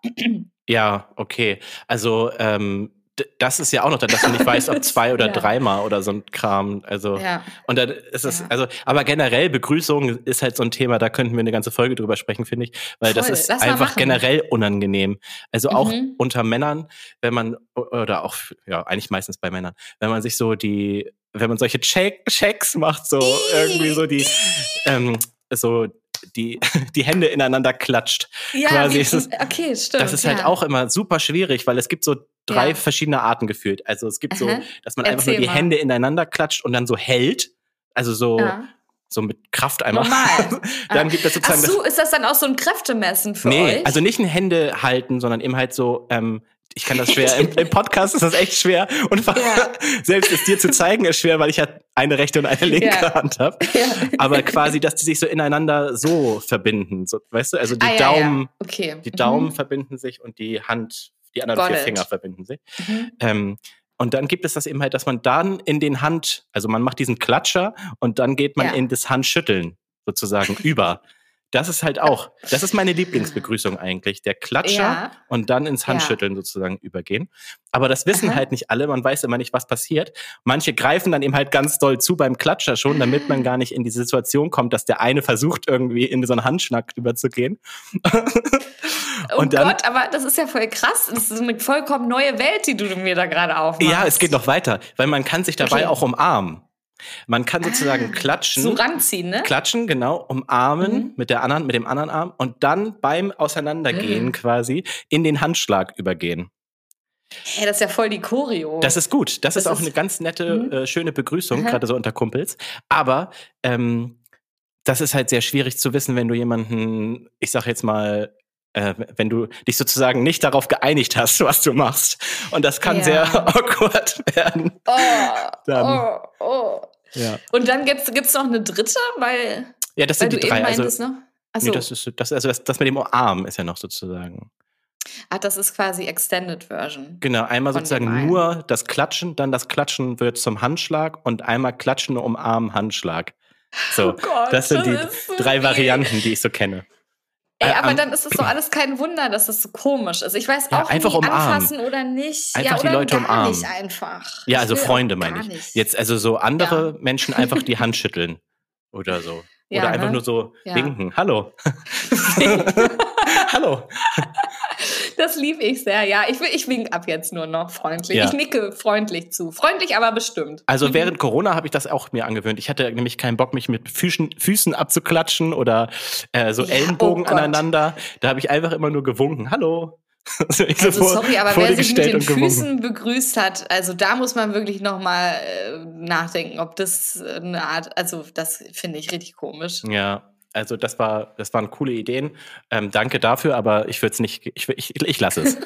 Ja, okay. Also ähm, das ist ja auch noch dann, dass du nicht weißt, ob zwei oder ja. dreimal oder so ein Kram. Also ja. und dann ist es, ja. also, aber generell Begrüßung ist halt so ein Thema, da könnten wir eine ganze Folge drüber sprechen, finde ich, weil Voll. das ist einfach generell unangenehm. Also auch mhm. unter Männern, wenn man, oder auch, ja, eigentlich meistens bei Männern, wenn man sich so die, wenn man solche Check Checks macht, so irgendwie so die, ähm, so die, die Hände ineinander klatscht. Ja, quasi. Wie, okay, stimmt. Das ist halt ja. auch immer super schwierig, weil es gibt so drei ja. verschiedene Arten gefühlt. Also es gibt Aha. so, dass man Erzähl einfach nur die mal. Hände ineinander klatscht und dann so hält. Also so, ja. so mit Kraft einmal. Normal. dann gibt es sozusagen. Ach so, ist das dann auch so ein Kräftemessen für nee, euch? Nee, also nicht ein Hände halten, sondern eben halt so, ähm, ich kann das schwer. Im, Im, Podcast ist das echt schwer. Und ja. selbst es dir zu zeigen ist schwer, weil ich halt eine rechte und eine linke ja. Hand habe. Ja. Aber quasi, dass die sich so ineinander so verbinden. So, weißt du, also die ah, Daumen, okay. die Daumen mhm. verbinden sich und die Hand, die anderen Got vier it. Finger verbinden sich. Mhm. Ähm, und dann gibt es das eben halt, dass man dann in den Hand, also man macht diesen Klatscher und dann geht man in das Handschütteln sozusagen über. Das ist halt auch, das ist meine Lieblingsbegrüßung eigentlich. Der Klatscher ja. und dann ins Handschütteln ja. sozusagen übergehen. Aber das wissen Aha. halt nicht alle. Man weiß immer nicht, was passiert. Manche greifen dann eben halt ganz doll zu beim Klatscher schon, damit man gar nicht in die Situation kommt, dass der eine versucht, irgendwie in so einen Handschnack überzugehen. oh und dann, Gott, aber das ist ja voll krass. Das ist eine vollkommen neue Welt, die du mir da gerade aufmachst. Ja, es geht noch weiter, weil man kann sich dabei okay. auch umarmen. Man kann sozusagen ah, klatschen. So ranziehen, ne? Klatschen, genau, umarmen mhm. mit der anderen, mit dem anderen Arm und dann beim Auseinandergehen mhm. quasi in den Handschlag übergehen. Hey, das ist ja voll die Choreo. Das ist gut. Das, das ist auch ist eine ganz nette, mhm. äh, schöne Begrüßung, gerade so unter Kumpels. Aber ähm, das ist halt sehr schwierig zu wissen, wenn du jemanden, ich sag jetzt mal, äh, wenn du dich sozusagen nicht darauf geeinigt hast, was du machst. Und das kann ja. sehr awkward werden. Oh, dann, oh, oh. Ja. Und dann gibt's gibt's noch eine dritte, weil ja, das sind die drei. Also, ne? Achso. Nee, das ist das, also das, das mit dem Arm ist ja noch sozusagen. Ah, das ist quasi Extended Version. Genau, einmal sozusagen nur das Klatschen, dann das Klatschen wird zum Handschlag und einmal Klatschen umarmen Handschlag. So, oh Gott, das sind die so drei Varianten, die ich so kenne. Ey, aber ähm, dann ist es doch alles kein Wunder, dass es so komisch ist. Ich weiß ja, auch einfach nicht, umarmen. anfassen oder nicht. Einfach ja, oder die Leute gar umarmen. nicht einfach. Ja, also Freunde meine ich. Nicht. Jetzt also so andere ja. Menschen einfach die Hand schütteln oder so. Oder ja, einfach ne? nur so winken. Hallo. Hallo. Das liebe ich sehr, ja. Ich, ich wink ab jetzt nur noch freundlich. Ja. Ich nicke freundlich zu. Freundlich, aber bestimmt. Also während Corona habe ich das auch mir angewöhnt. Ich hatte nämlich keinen Bock, mich mit Füßen, Füßen abzuklatschen oder äh, so ja, Ellenbogen oh aneinander. Da habe ich einfach immer nur gewunken. Hallo. also, also vor, sorry, aber wer sich mit den Füßen begrüßt hat, also da muss man wirklich nochmal äh, nachdenken, ob das eine Art, also das finde ich richtig komisch. Ja, also das war, das waren coole Ideen. Ähm, danke dafür, aber ich würde es nicht, ich, ich, ich lasse es.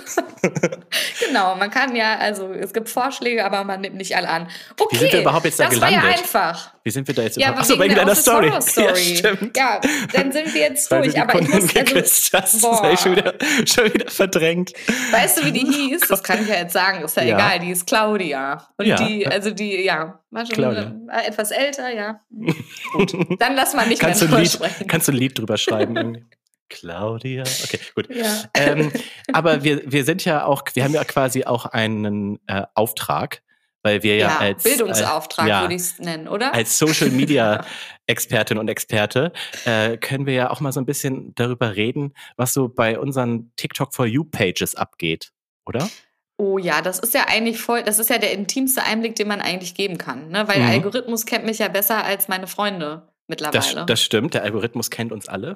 genau, man kann ja, also es gibt Vorschläge, aber man nimmt nicht alle an. Okay, Wie sind wir überhaupt jetzt da das gelandet? war ja einfach. Wie sind wir da jetzt ja? Achso, wegen deiner Story. Story. Ja, ja, dann sind wir jetzt durch. aber ich muss, also, das boah. ist schon wieder, schon wieder verdrängt. Weißt du, wie die hieß? Das kann ich ja jetzt sagen. Ist ja, ja. egal. Die ist Claudia. Und ja. die, also die, ja, war schon äh, etwas älter, ja. Gut. Dann lass mal nicht kannst mehr drüber sprechen. Kannst du ein Lied drüber schreiben? Claudia. Okay, gut. Ja. Ähm, aber wir, wir sind ja auch, wir haben ja quasi auch einen äh, Auftrag, weil wir ja, ja als Bildungsauftrag äh, ja, würde ich es nennen, oder? Als Social Media Expertin und Experte äh, können wir ja auch mal so ein bisschen darüber reden, was so bei unseren TikTok for You Pages abgeht, oder? Oh ja, das ist ja eigentlich voll, das ist ja der intimste Einblick, den man eigentlich geben kann, ne? Weil mhm. Algorithmus kennt mich ja besser als meine Freunde mittlerweile. Das, das stimmt, der Algorithmus kennt uns alle.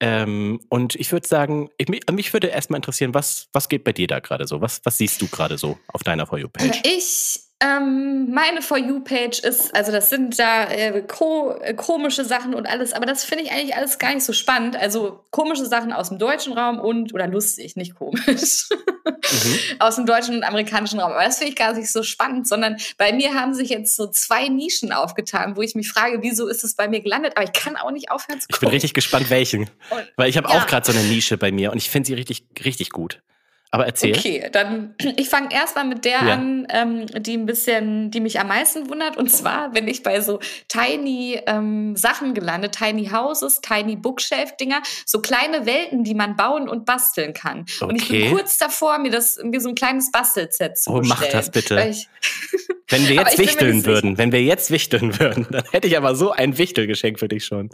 Ähm, und ich würde sagen, ich, mich würde erstmal interessieren, was, was geht bei dir da gerade so? Was, was siehst du gerade so auf deiner For You-Page? Ich ähm, meine For You-Page ist, also das sind da äh, ko äh, komische Sachen und alles, aber das finde ich eigentlich alles gar nicht so spannend. Also komische Sachen aus dem deutschen Raum und, oder lustig, nicht komisch, mhm. aus dem deutschen und amerikanischen Raum. Aber das finde ich gar nicht so spannend, sondern bei mir haben sich jetzt so zwei Nischen aufgetan, wo ich mich frage, wieso ist es bei mir gelandet? Aber ich kann auch nicht aufhören zu gucken. Ich bin richtig gespannt, welchen. Und, Weil ich habe ja. auch gerade so eine Nische bei mir und ich finde sie richtig, richtig gut. Aber erzähl. Okay, dann ich fange erstmal mit der ja. an, ähm, die ein bisschen, die mich am meisten wundert. Und zwar bin ich bei so tiny ähm, Sachen gelandet, tiny Houses, tiny Bookshelf-Dinger, so kleine Welten, die man bauen und basteln kann. Okay. Und ich bin kurz davor, mir das mir so ein kleines Bastelset zu Oh, mach das bitte. wenn wir jetzt wichteln würden, wenn wir jetzt wichteln würden, dann hätte ich aber so ein Wichtelgeschenk für dich schon.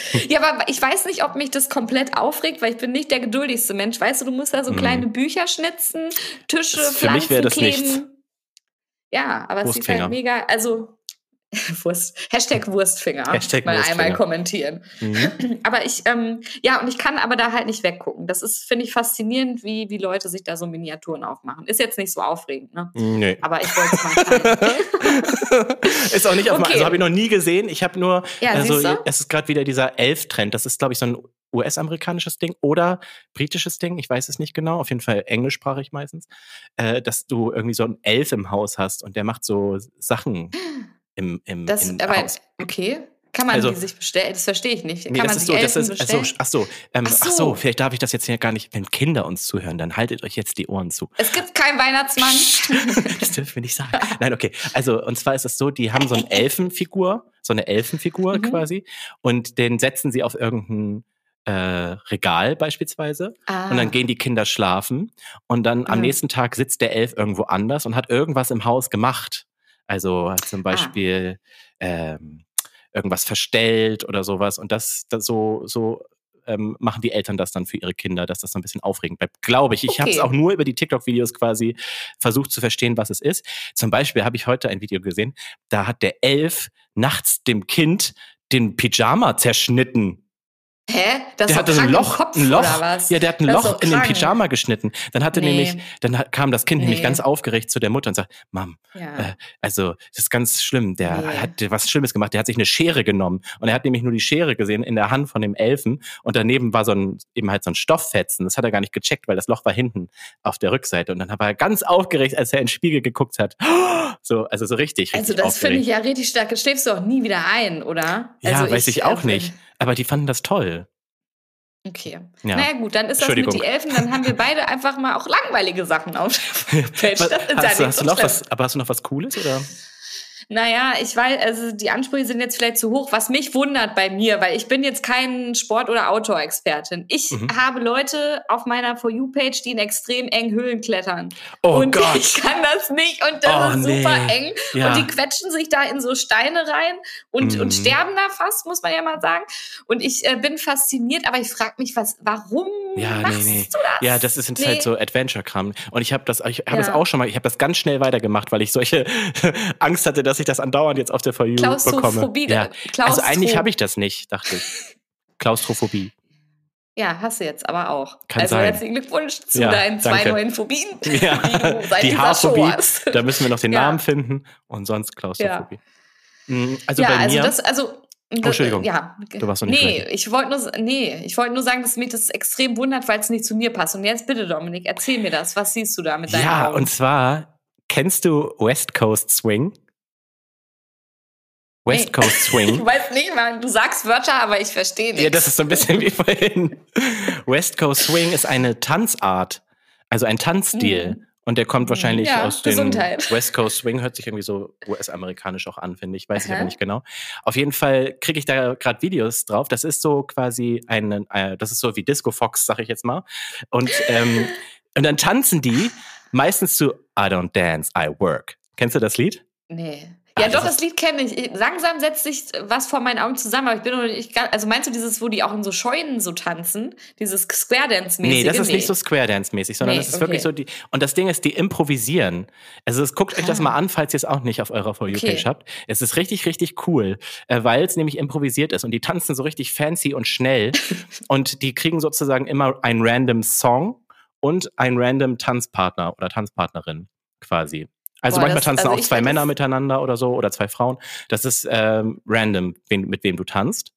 Ja, aber ich weiß nicht, ob mich das komplett aufregt, weil ich bin nicht der geduldigste Mensch. Weißt du, du musst da so mhm. kleine Bücher schnitzen, Tische, das, Pflanzen Für mich wäre das kleben. nichts. Ja, aber es ist halt mega, also Wurst, Hashtag Wurstfinger. Hashtag mal Wurstfinger. einmal kommentieren. Mhm. Aber ich, ähm, ja, und ich kann aber da halt nicht weggucken. Das ist, finde ich, faszinierend, wie, wie Leute sich da so Miniaturen aufmachen. Ist jetzt nicht so aufregend, ne? Nee. Aber ich wollte es mal teilen. ist auch nicht auf okay. also habe ich noch nie gesehen. Ich habe nur, ja, also es ist gerade wieder dieser Elf-Trend. Das ist, glaube ich, so ein US-amerikanisches Ding oder britisches Ding, ich weiß es nicht genau, auf jeden Fall englischsprachig meistens, äh, dass du irgendwie so einen Elf im Haus hast und der macht so Sachen im, im, das, im aber, Haus. Okay. Kann man also, die sich bestellen? Das verstehe ich nicht. Kann nee, man sich so, das ist, bestellen? Also, ach, so, ähm, ach, so. ach so, vielleicht darf ich das jetzt ja gar nicht, wenn Kinder uns zuhören, dann haltet euch jetzt die Ohren zu. Es gibt keinen Weihnachtsmann. das dürfen wir nicht sagen. Nein, okay. Also, und zwar ist es so, die haben so eine Elfenfigur, so eine Elfenfigur mhm. quasi, und den setzen sie auf irgendein äh, Regal beispielsweise ah. und dann gehen die Kinder schlafen und dann am mhm. nächsten Tag sitzt der Elf irgendwo anders und hat irgendwas im Haus gemacht. Also zum ah. Beispiel ah. ähm, irgendwas verstellt oder sowas. Und das, das so, so ähm, machen die Eltern das dann für ihre Kinder, dass das so ein bisschen aufregend bleibt. Glaube ich. Ich okay. habe es auch nur über die TikTok-Videos quasi versucht zu verstehen, was es ist. Zum Beispiel habe ich heute ein Video gesehen, da hat der Elf nachts dem Kind den Pyjama zerschnitten. Hä? Das der hatte ein Loch, Kopf, ein Loch. Ja, der hat ein das Loch in den Pyjama geschnitten. Dann hatte nee. nämlich, dann kam das Kind nee. nämlich ganz aufgeregt zu der Mutter und sagt, Mom, ja. äh, also das ist ganz schlimm. Der nee. hat was Schlimmes gemacht. Der hat sich eine Schere genommen und er hat nämlich nur die Schere gesehen in der Hand von dem Elfen und daneben war so ein eben halt so ein Stofffetzen. Das hat er gar nicht gecheckt, weil das Loch war hinten auf der Rückseite und dann war er ganz aufgeregt, als er in den Spiegel geguckt hat. So, also so richtig. richtig also das finde ich ja richtig stark. Schläfst du auch nie wieder ein, oder? Ja, also weiß ich, ich auch nicht. Aber die fanden das toll. Okay. Ja. Naja gut, dann ist das mit die Elfen, dann haben wir beide einfach mal auch langweilige Sachen auf der Page. Das ist hast, ja hast du noch was, aber hast du noch was Cooles oder? Naja, ich weiß, also die Ansprüche sind jetzt vielleicht zu hoch, was mich wundert bei mir, weil ich bin jetzt kein Sport- oder Outdoor-Expertin. Ich mhm. habe Leute auf meiner For You-Page, die in extrem engen Höhlen klettern. Oh und Gott. ich kann das nicht und das oh, ist nee. super eng. Ja. Und die quetschen sich da in so Steine rein und, mhm. und sterben da fast, muss man ja mal sagen. Und ich äh, bin fasziniert, aber ich frage mich, was, warum ja, machst nee, nee. du das? Ja, das ist nee. halt so Adventure-Kram. Und ich habe das, ich habe ja. das auch schon mal, ich habe das ganz schnell weitergemacht, weil ich solche Angst hatte, dass ich das andauernd jetzt auf der For You bekomme. Ja. Also eigentlich habe ich das nicht, dachte ich. Klaustrophobie. Ja, hast du jetzt aber auch. Kann also sein. herzlichen Glückwunsch zu Ja, deinen zwei danke. neuen Phobien, Ja, die du seit die dieser Show Haarphobie, hast. da müssen wir noch den Ja. Namen finden und sonst Klaustrophobie. Mm, Also ja, bei also mir, das, also. Das, Entschuldigung. Ja. Du warst noch nicht nee, fertig. ich wollte nur, nee, ich wollte nur sagen, dass mich das extrem wundert, weil es nicht zu mir passt. Und jetzt bitte, Dominik, erzähl mir das. Was siehst du da mit deinen ja, Augen? und zwar, kennst du West Coast Swing? West. Coast ich Swing. weiß nicht, mal, du sagst Wörter, aber ich verstehe nichts. Ja, das ist so ein bisschen wie vorhin. West Coast Swing ist eine Tanzart, also ein Tanzstil. Mhm. Und der kommt wahrscheinlich Ja, aus Gesundheit. West Coast Swing, hört sich irgendwie so US-amerikanisch auch an, finde ich. Weiß ich Aha. aber nicht genau. Auf jeden Fall kriege ich da gerade Videos drauf. Das ist so quasi ein, äh, das ist so wie Disco Fox, sag ich jetzt mal. Und, ähm, und dann tanzen die meistens zu I don't dance, I work. Kennst du das Lied? Nee. Ah, Ja, doch, das Lied kenne ich. Ich- Langsam setzt sich was vor meinen Augen zusammen, aber ich bin noch nicht ganz. Also meinst du dieses, wo die auch in so Scheunen so tanzen? Dieses Square Dance-mäßige? Nee, das ist nicht so Square Dance-mäßig, sondern Nee, das ist okay. wirklich so die. Und das Ding ist, die improvisieren. Also es, guckt euch das Ah. mal an, falls ihr es auch nicht auf eurer For You-Page Okay. habt. Es ist richtig, richtig cool, äh, weil es nämlich improvisiert ist. Und die tanzen so richtig fancy und schnell. und die kriegen sozusagen immer einen random Song und einen random Tanzpartner oder Tanzpartnerin quasi. Also Boah, manchmal das- tanzen also auch zwei Männer miteinander oder so oder zwei Frauen. Das ist ähm, random, wen, mit wem du tanzt.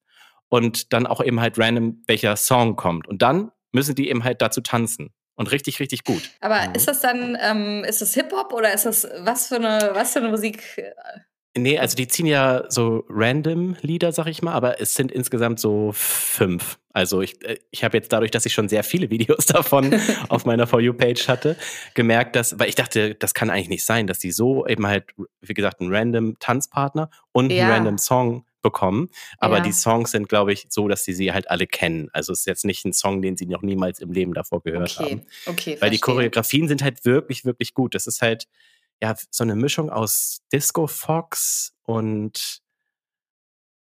Und dann auch eben halt random, welcher Song kommt. Und dann müssen die eben halt dazu tanzen. Und richtig, richtig gut. Aber Mhm. ist das dann, ähm, ist das Hip-Hop oder ist das, was für eine, was für eine Musik? Nee, also die ziehen ja so random Lieder, sag ich mal, aber es sind insgesamt so fünf. Also ich, äh, ich habe jetzt dadurch, dass ich schon sehr viele Videos davon auf meiner For You-Page hatte, gemerkt, dass, weil ich dachte, das kann eigentlich nicht sein, dass die so eben halt, wie gesagt, einen random Tanzpartner und Ja. einen random Song bekommen. Aber Ja. die Songs sind, glaube ich, so, dass sie sie halt alle kennen. Also es ist jetzt nicht ein Song, den sie noch niemals im Leben davor gehört Okay, haben. okay. Weil die verstehe. Choreografien sind halt wirklich, wirklich gut. Das ist halt ja so eine Mischung aus Disco Fox und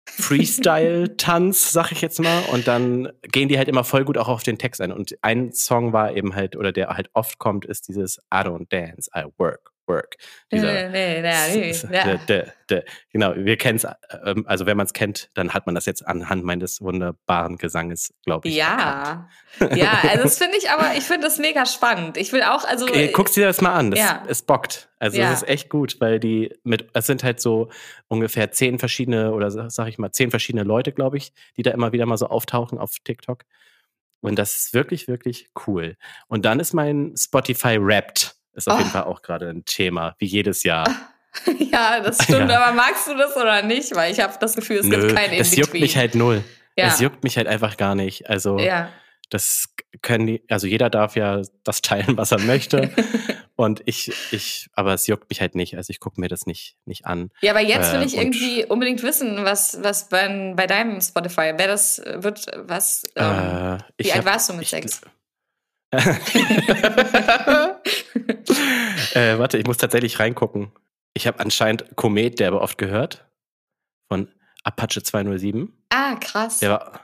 Freestyle-Tanz, sag ich jetzt mal. Und dann gehen die halt immer voll gut auch auf den Text ein. Und ein Song war eben halt, oder der halt oft kommt, ist dieses I don't dance, I work, work. Dieser, Nee, nee, nee, nee, ja. d- Genau, wir kennen es, ähm, also wenn man es kennt, dann hat man das jetzt anhand meines wunderbaren Gesanges, glaube ich. erkannt. Ja, ja, also das finde ich aber, ich finde das mega spannend. Ich will auch, also. Äh, Guckst dir das mal an, das, Ja. es bockt. Also Ja. es ist echt gut, weil die mit, es sind halt so ungefähr zehn verschiedene oder sa- sag ich mal zehn verschiedene Leute, glaube ich, die da immer wieder mal so auftauchen auf TikTok. Und das ist wirklich, wirklich cool. Und dann ist mein Spotify Wrapped, ist auf Oh. jeden Fall auch gerade ein Thema, wie jedes Jahr. ja, das stimmt, Ja. aber magst du das oder nicht? Weil ich habe das Gefühl, es Nö, gibt kein das juckt mich halt null. Ja. Es juckt mich halt einfach gar nicht. Also Ja. das können die, also jeder darf ja das teilen, was er möchte. Und ich, ich, aber es juckt mich halt nicht. Also ich gucke mir das nicht, nicht an. Ja, aber jetzt will Äh, ich und- irgendwie unbedingt wissen, was, was bei, bei deinem Spotify, wer das äh, wird, was, ähm, äh, wie alt hab- warst du mit ich- sechs? äh, warte, ich muss tatsächlich reingucken. Ich habe anscheinend Komet, der aber oft gehört. Von Apache 207. ah, krass. Der war,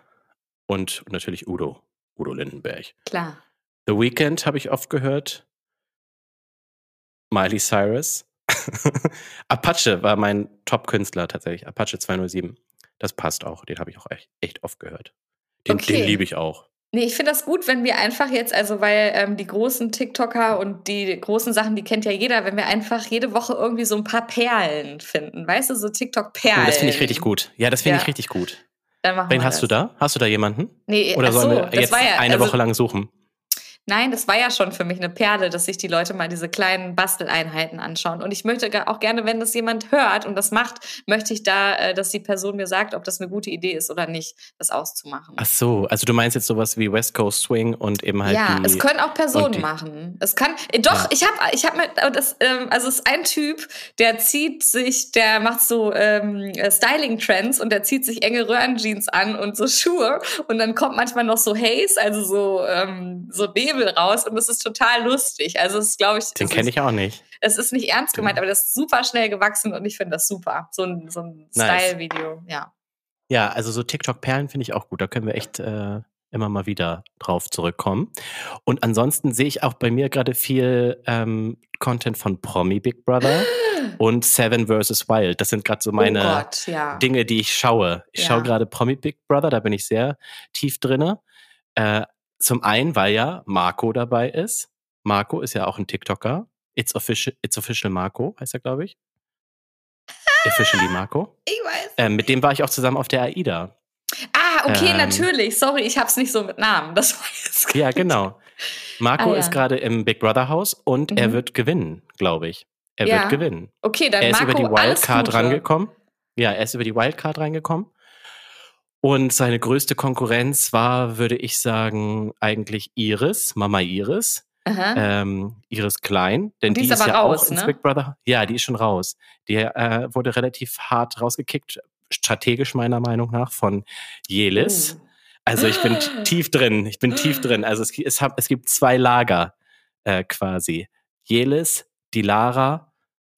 und, und natürlich Udo. Udo Lindenberg. Klar. The Weeknd habe ich oft gehört. Miley Cyrus. Apache war mein Top-Künstler tatsächlich. Apache 207. Das passt auch. Den habe ich auch echt, echt oft gehört. Den, Okay. den liebe ich auch. Nee, ich finde das gut, wenn wir einfach jetzt, also weil ähm, die großen TikToker und die großen Sachen, die kennt ja jeder, wenn wir einfach jede Woche irgendwie so ein paar Perlen finden. Weißt du, so TikTok-Perlen. Oh, das finde ich richtig gut. Ja, das finde Ja. ich richtig gut. Dann machen Wen hast das. du da? Hast du da jemanden? Nee, Oder ach sollen so, wir jetzt ja, eine also, Woche lang suchen? Nein, das war ja schon für mich eine Perle, dass sich die Leute mal diese kleinen Basteleinheiten anschauen. Und ich möchte auch gerne, wenn das jemand hört und das macht, möchte ich da, äh, dass die Person mir sagt, ob das eine gute Idee ist oder nicht, das auszumachen. Ach so, also du meinst jetzt sowas wie West Coast Swing und eben halt ja, die... es können auch Personen machen. Es kann, äh, doch, Ja. ich habe, ich habe äh, das, ähm, also es ist ein Typ, der zieht sich, der macht so ähm, äh, Styling-Trends und der zieht sich enge Röhrenjeans an und so Schuhe und dann kommt manchmal noch so Haze, also so ähm, so Nebel raus und das ist total lustig. Also es ist, glaube ich, Den es kenne ist- ich auch nicht. es ist nicht ernst gemeint, aber das ist super schnell gewachsen und ich finde das super. So ein, so ein Nice. Style-Video, ja. Ja, also so TikTok-Perlen finde ich auch gut. Da können wir echt äh, immer mal wieder drauf zurückkommen. Und ansonsten sehe ich auch bei mir gerade viel ähm, Content von Promi Big Brother und Seven vs. Wild. Das sind gerade so meine oh Gott, ja. Dinge, die ich schaue. Ich Ja. schaue gerade Promi Big Brother, da bin ich sehr tief drinne. Äh, zum einen, weil ja Marco dabei ist. Marco ist ja auch ein TikToker. It's official, it's official Marco, heißt er, glaube ich. Officially Marco. Ich weiß. Ähm, mit dem war ich auch zusammen auf der AIDA. Ah, okay, Ähm. natürlich. Sorry, ich hab's nicht so mit Namen. Das war jetzt Ja, genau. Marco Ah, ja. ist gerade im Big Brother Haus und er Mhm. wird gewinnen, glaube ich. Er Ja. wird gewinnen. Okay, dann Er ist Marco, über die Wildcard rangekommen. Ja, er ist über die Wildcard reingekommen. Und seine größte Konkurrenz war, würde ich sagen, eigentlich Iris, Mama Iris. Ähm, Iris Klein, denn die die, ist aber ja raus, auch ins ne? Big Brother. Ja, die ist schon raus. Die äh, wurde relativ hart rausgekickt, strategisch meiner Meinung nach von Jelis. Oh. Also ich bin tief drin, ich bin tief drin. Also es, es, es gibt zwei Lager äh, quasi. Jelis, die Lara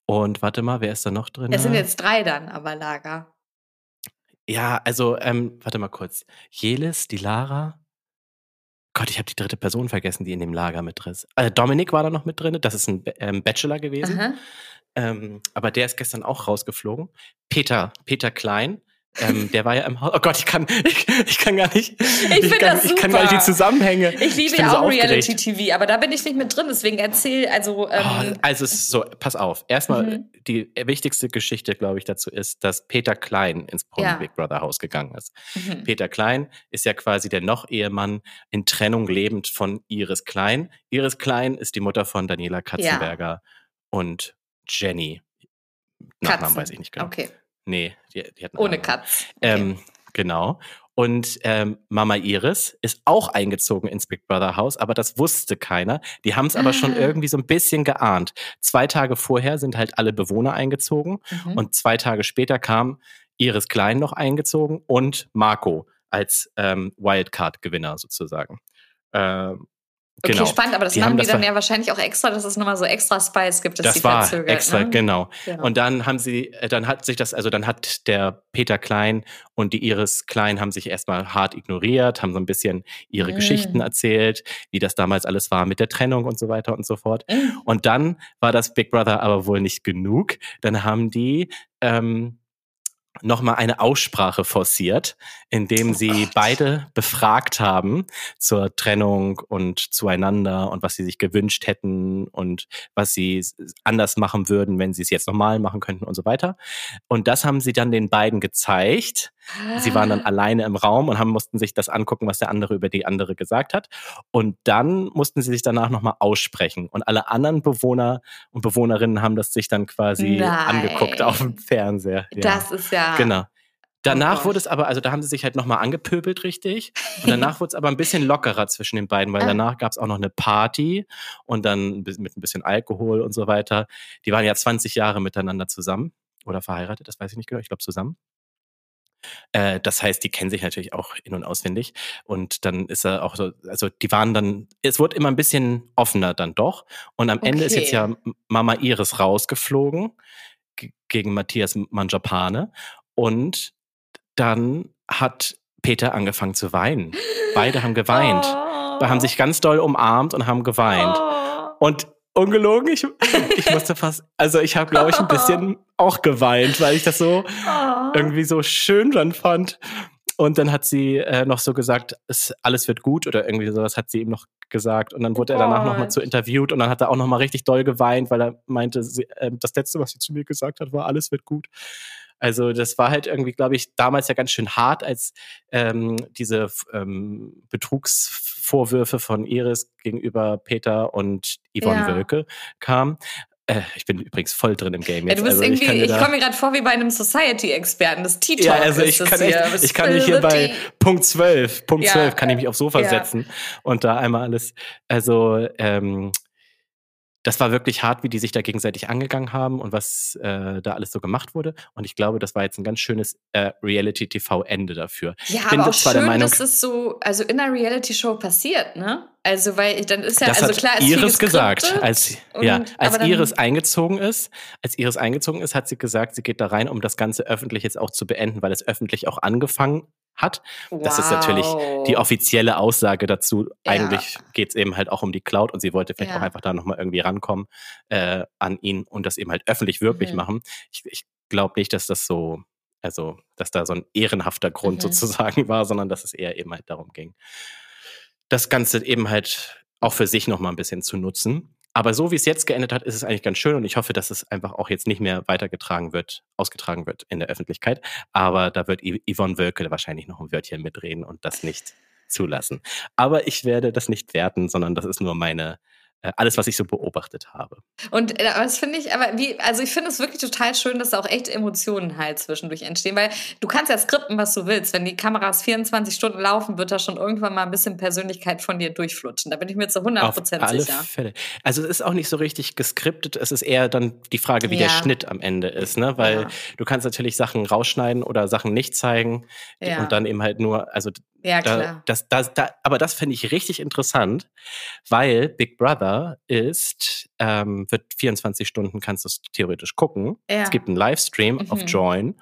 und warte mal, wer ist da noch drin? Es sind jetzt drei dann, aber Lager. Ja, also, ähm, warte mal kurz. Jelis, die Lara. Gott, ich habe die dritte Person vergessen, die in dem Lager mit drin ist. Äh, Dominik war da noch mit drin, das ist ein ähm, Bachelor gewesen. Ähm, aber der ist gestern auch rausgeflogen. Peter, Peter Klein, ähm, der war ja im Haus. Oh Gott, ich kann, ich, ich kann gar nicht. Ich, find kann, das ich kann gar nicht die super. Zusammenhänge. Ich liebe bin ja so auch aufgeregt. Reality-TV, aber da bin ich nicht mit drin, deswegen erzähl, also, ähm, Oh, also es ist so, pass auf. Erstmal, Mhm. die wichtigste Geschichte, glaube ich, dazu ist, dass Peter Klein ins Promi Ja. Big Brother Haus gegangen ist. mhm. Peter Klein ist ja quasi der noch-Ehemann in Trennung lebend von Iris Klein. Iris Klein ist die Mutter von Daniela Katzenberger und Jenny. Nachnamen Katzen. weiß ich nicht genau. Okay, Nee, die, die hat einen ohne. Katz. Okay. Ähm, genau. Und ähm, Mama Iris ist auch eingezogen ins Big Brother Haus, aber das wusste keiner. Die haben es aber schon Ah. irgendwie so ein bisschen geahnt. Zwei Tage vorher sind halt alle Bewohner eingezogen Mhm. und zwei Tage später kam Iris Klein noch eingezogen und Marco als ähm, Wildcard-Gewinner sozusagen. Ähm, Okay, genau. spannend, aber das Die haben machen die das dann ja wahrscheinlich auch extra, dass es nochmal so extra Spice gibt, dass das die war verzögert. extra, ne? genau. Genau. Und dann haben sie, äh, dann hat sich das, also dann hat der Peter Klein und die Iris Klein haben sich erstmal hart ignoriert, haben so ein bisschen ihre Mm. Geschichten erzählt, wie das damals alles war mit der Trennung und so weiter und so fort. Mhm. Und dann war das Big Brother aber wohl nicht genug. Dann haben die ähm, nochmal eine Aussprache forciert, indem Oh sie Gott. beide befragt haben zur Trennung und zueinander und was sie sich gewünscht hätten und was sie anders machen würden, wenn sie es jetzt normal machen könnten und so weiter. Und das haben sie dann den beiden gezeigt. Sie waren dann alleine im Raum und haben, mussten sich das angucken, was der andere über die andere gesagt hat. Und dann mussten sie sich danach nochmal aussprechen. Und alle anderen Bewohner und Bewohnerinnen haben das sich dann quasi Nein. angeguckt auf dem Fernseher. Ja. Das ist ja. Genau. Danach Gott. wurde es aber, also da haben sie sich halt nochmal angepöbelt, richtig. Und danach wurde es aber ein bisschen lockerer zwischen den beiden, weil Ah. danach gab es auch noch eine Party und dann mit ein bisschen Alkohol und so weiter. Die waren ja 20 Jahre miteinander zusammen oder verheiratet, das weiß ich nicht genau, ich glaube zusammen. Äh, das heißt, die kennen sich natürlich auch in- und auswendig. Und dann ist er auch so, also die waren dann, es wurde immer ein bisschen offener dann doch. Und am Ende ist jetzt Okay. ja Mama Iris rausgeflogen ge- gegen Matthias Manjapane. Und dann hat Peter angefangen zu weinen. Beide haben geweint. Oh. Haben sich ganz doll umarmt und haben geweint. Oh. Und ungelogen, ich, ich musste fast, also ich habe, glaube ich, ein bisschen auch geweint, weil ich das so Oh. irgendwie so schön dann fand. Und dann hat sie äh, noch so gesagt, es, alles wird gut oder irgendwie sowas hat sie ihm noch gesagt. Und dann wurde er danach nochmal Gott. zu interviewt und dann hat er auch nochmal richtig doll geweint, weil er meinte, sie, äh, das Letzte, was sie zu mir gesagt hat, war, alles wird gut. Also das war halt irgendwie, glaube ich, damals ja ganz schön hart, als ähm, diese ähm, Betrugsvorwürfe von Iris gegenüber Peter und Yvonne Ja. Wölke kamen. Äh, ich bin übrigens voll drin im Game Ja, jetzt. du bist also irgendwie, ich, da- komme mir gerade vor wie bei einem Society-Experten. Das Tea-Talk ja, also ich kann, hier. echt, ich kann mich hier bei Punkt 12, Punkt Ja, 12 kann ich mich aufs Sofa ja. setzen und da einmal alles, also ähm, das war wirklich hart, wie die sich da gegenseitig angegangen haben und was äh, da alles so gemacht wurde. Und ich glaube, das war jetzt ein ganz schönes äh, Reality-TV-Ende dafür. Ja, bin aber auch schön, Meinung- dass es so, also in einer Reality-Show passiert, ne? Also, weil dann ist ja, das also hat klar, ist viel Iris gesagt, geskriptet als und- ja, als Iris eingezogen ist, als Iris eingezogen ist, hat sie gesagt, sie geht da rein, um das Ganze öffentlich jetzt auch zu beenden, weil es öffentlich auch angefangen hat. Das ist natürlich die Wow. offizielle Aussage dazu. Ja. Eigentlich geht es eben halt auch um die Cloud und sie wollte vielleicht Ja. auch einfach da nochmal irgendwie rankommen äh, an ihn und das eben halt öffentlich wirklich Mhm. machen. Ich, ich glaube nicht, dass das so, also, dass da so ein ehrenhafter Grund Mhm. sozusagen war, sondern dass es eher eben halt darum ging. das Ganze eben halt auch für sich noch mal ein bisschen zu nutzen. Aber so wie es jetzt geendet hat, ist es eigentlich ganz schön und ich hoffe, dass es einfach auch jetzt nicht mehr weitergetragen wird, ausgetragen wird in der Öffentlichkeit. Aber da wird Yvonne Wölke wahrscheinlich noch ein Wörtchen mitreden und das nicht zulassen. Aber ich werde das nicht werten, sondern das ist nur meine alles, was ich so beobachtet habe. Und äh, das finde ich, aber wie, also ich finde es wirklich total schön, dass da auch echt Emotionen halt zwischendurch entstehen, weil du kannst ja skripten, was du willst. Wenn die Kameras 24 Stunden laufen, wird da schon irgendwann mal ein bisschen Persönlichkeit von dir durchflutschen. Da bin ich mir zu 100 Prozent sicher. Fälle. Also es ist auch nicht so richtig geskriptet. Es ist eher dann die Frage, wie ja. der Schnitt am Ende ist, ne? Weil ja. du kannst natürlich Sachen rausschneiden oder Sachen nicht zeigen ja. und dann eben halt nur, also ja, klar. Da, das, das, da, aber das finde ich richtig interessant, weil Big Brother ist, ähm, wird 24 Stunden, kannst du es theoretisch gucken. Ja. Es gibt einen Livestream mhm. auf Join.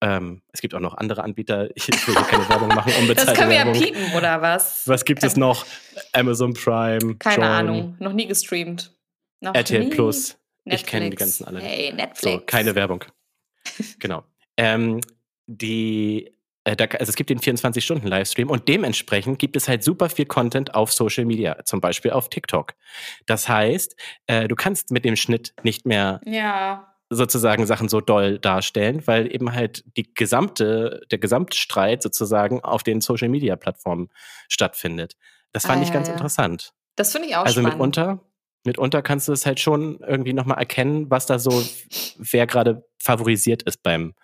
Ähm, es gibt auch noch andere Anbieter. Ich will keine Werbung machen. Unbezahlte das können wir ja piepen, oder was? Was gibt es noch? Amazon Prime. Keine Join, Ahnung. Noch nie gestreamt. Noch RTL nie. Plus. Netflix. Ich kenne die ganzen alle. Hey, Netflix. So, keine Werbung. genau. Ähm, die äh, also es gibt den 24-Stunden-Livestream und dementsprechend gibt es halt super viel Content auf Social Media, zum Beispiel auf TikTok. Das heißt, äh, du kannst mit dem Schnitt nicht mehr ja. sozusagen Sachen so doll darstellen, weil eben halt die gesamte, der Gesamtstreit sozusagen auf den Social Media Plattformen stattfindet. Das fand ah, ich ganz ja. interessant. Das finde ich auch also spannend. Also mitunter, mitunter kannst du es halt schon irgendwie nochmal erkennen, was da so, wer gerade favorisiert ist beim,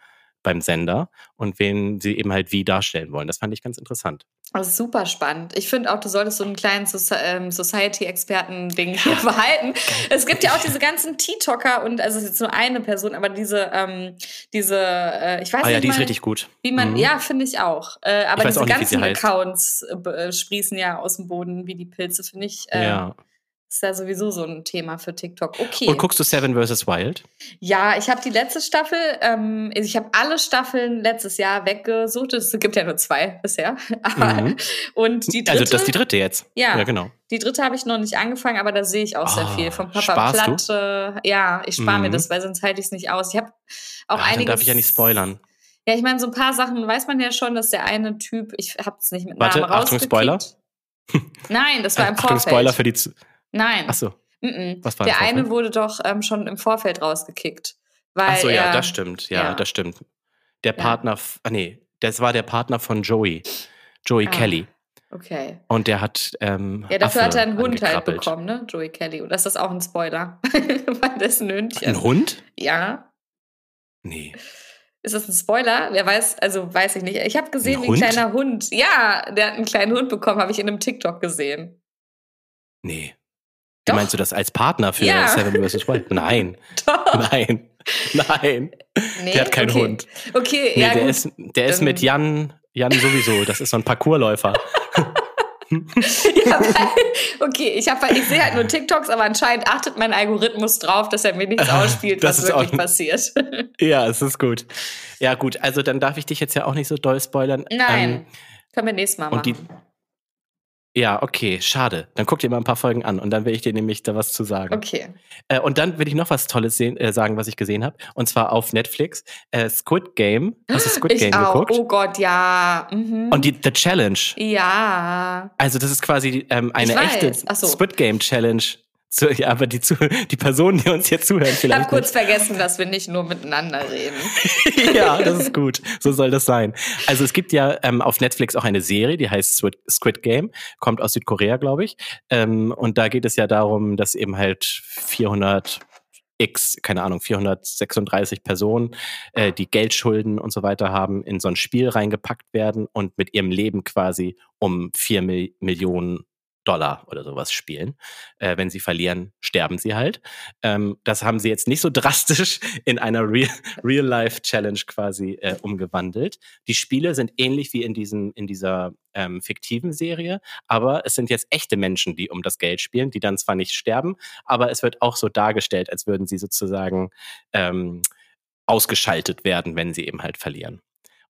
beim Sender und wen sie eben halt wie darstellen wollen. Das fand ich ganz interessant. Das ist super spannend. Ich finde auch, du solltest so einen kleinen ähm, Society-Experten-Ding hier behalten. Es gibt ja auch diese ganzen TikToker und also es ist jetzt nur eine Person, aber diese, ähm, diese, äh, ich weiß ah, nicht. ja, die mal, ist richtig gut. Wie man, mhm. ja, finde ich auch. Äh, aber diese nicht, ganzen Accounts äh, sprießen ja aus dem Boden wie die Pilze, finde ich. Äh, ja ist ja sowieso so ein Thema für TikTok. Okay. Und guckst du Seven vs. Wild? Ja, ich habe die letzte Staffel, ähm, ich habe alle Staffeln letztes Jahr weggesucht. Es gibt ja nur zwei bisher. Mhm. Und die dritte. Also das ist die dritte jetzt. Ja, ja genau. Die dritte habe ich noch nicht angefangen, aber da sehe ich auch oh, sehr viel. Vom Papa Platte. Du? Ja, ich spare mhm. mir das, weil sonst halte ich es nicht aus. Ich habe auch ah, einiges. darf ich ja nicht spoilern. Ja, ich meine, so ein paar Sachen weiß man ja schon, dass der eine Typ, ich habe es nicht mit Warte, Namen Achtung, Spoiler. Nein, das war im Vorfeld. Achtung, Spoiler für die. Nein. Ach so. Mm -mm. Was war Der eine wurde doch ähm, schon im Vorfeld rausgekickt. Weil Ach so, er, ja, das stimmt. Ja, ja, das stimmt. Der Partner, ah nee, das war der Partner von Joey. Joey ah, Kelly. Okay. Und der hat. Ähm, ja, dafür Affe hat er einen Hund halt bekommen, ne? Joey Kelly. Und das ist auch ein Spoiler. weil das ein Hündchen. Ein Hund? Ja. Nee. Ist das ein Spoiler? Wer weiß, also weiß ich nicht. Ich habe gesehen, ein wie ein kleiner Hund. Ja, der hat einen kleinen Hund bekommen, habe ich in einem TikTok gesehen. Nee. Doch. Meinst du das als Partner für ja. Seven vs. Wild? Nein. Doch. Nein. Nein. Nee, der hat keinen okay. Hund. Okay, nee, ja. Der ist, der ist mit Jan, Jan sowieso. Das ist so ein Parkourläufer. ja, okay, ich, hab, ich sehe halt nur TikToks, aber anscheinend achtet mein Algorithmus drauf, dass er mir nichts ausspielt, was wirklich auch, passiert. ja, es ist gut. Ja, gut, also dann darf ich dich jetzt ja auch nicht so doll spoilern. Nein. Ähm, Können wir nächstes Mal machen. Die, ja, okay, schade. Dann guck dir mal ein paar Folgen an und dann will ich dir nämlich da was zu sagen. Okay. Äh, und dann will ich noch was Tolles sehen, äh, sagen, was ich gesehen habe. Und zwar auf Netflix. Äh, Squid Game. Hast du Squid ich Game auch. geguckt? Oh Gott, ja. Mhm. Und die The Challenge. Ja. Also das ist quasi ähm, eine echte so. Squid Game Challenge. Zu, ja, aber die, zu, die Personen, die uns hier zuhören, vielleicht. Ich habe kurz vergessen, dass wir nicht nur miteinander reden. ja, das ist gut. So soll das sein. Also es gibt ja ähm, auf Netflix auch eine Serie, die heißt Squid, Game, kommt aus Südkorea, glaube ich. Ähm, und da geht es ja darum, dass eben halt 400 X, keine Ahnung, 436 Personen, äh, die Geldschulden und so weiter haben, in so ein Spiel reingepackt werden und mit ihrem Leben quasi um vier Mil Millionen Dollar oder sowas spielen. Äh, wenn sie verlieren, sterben sie halt. Ähm, das haben sie jetzt nicht so drastisch in einer Real-Life-Challenge Real quasi äh, umgewandelt. Die Spiele sind ähnlich wie in, diesen, in dieser ähm, fiktiven Serie, aber es sind jetzt echte Menschen, die um das Geld spielen, die dann zwar nicht sterben, aber es wird auch so dargestellt, als würden sie sozusagen ähm, ausgeschaltet werden, wenn sie eben halt verlieren.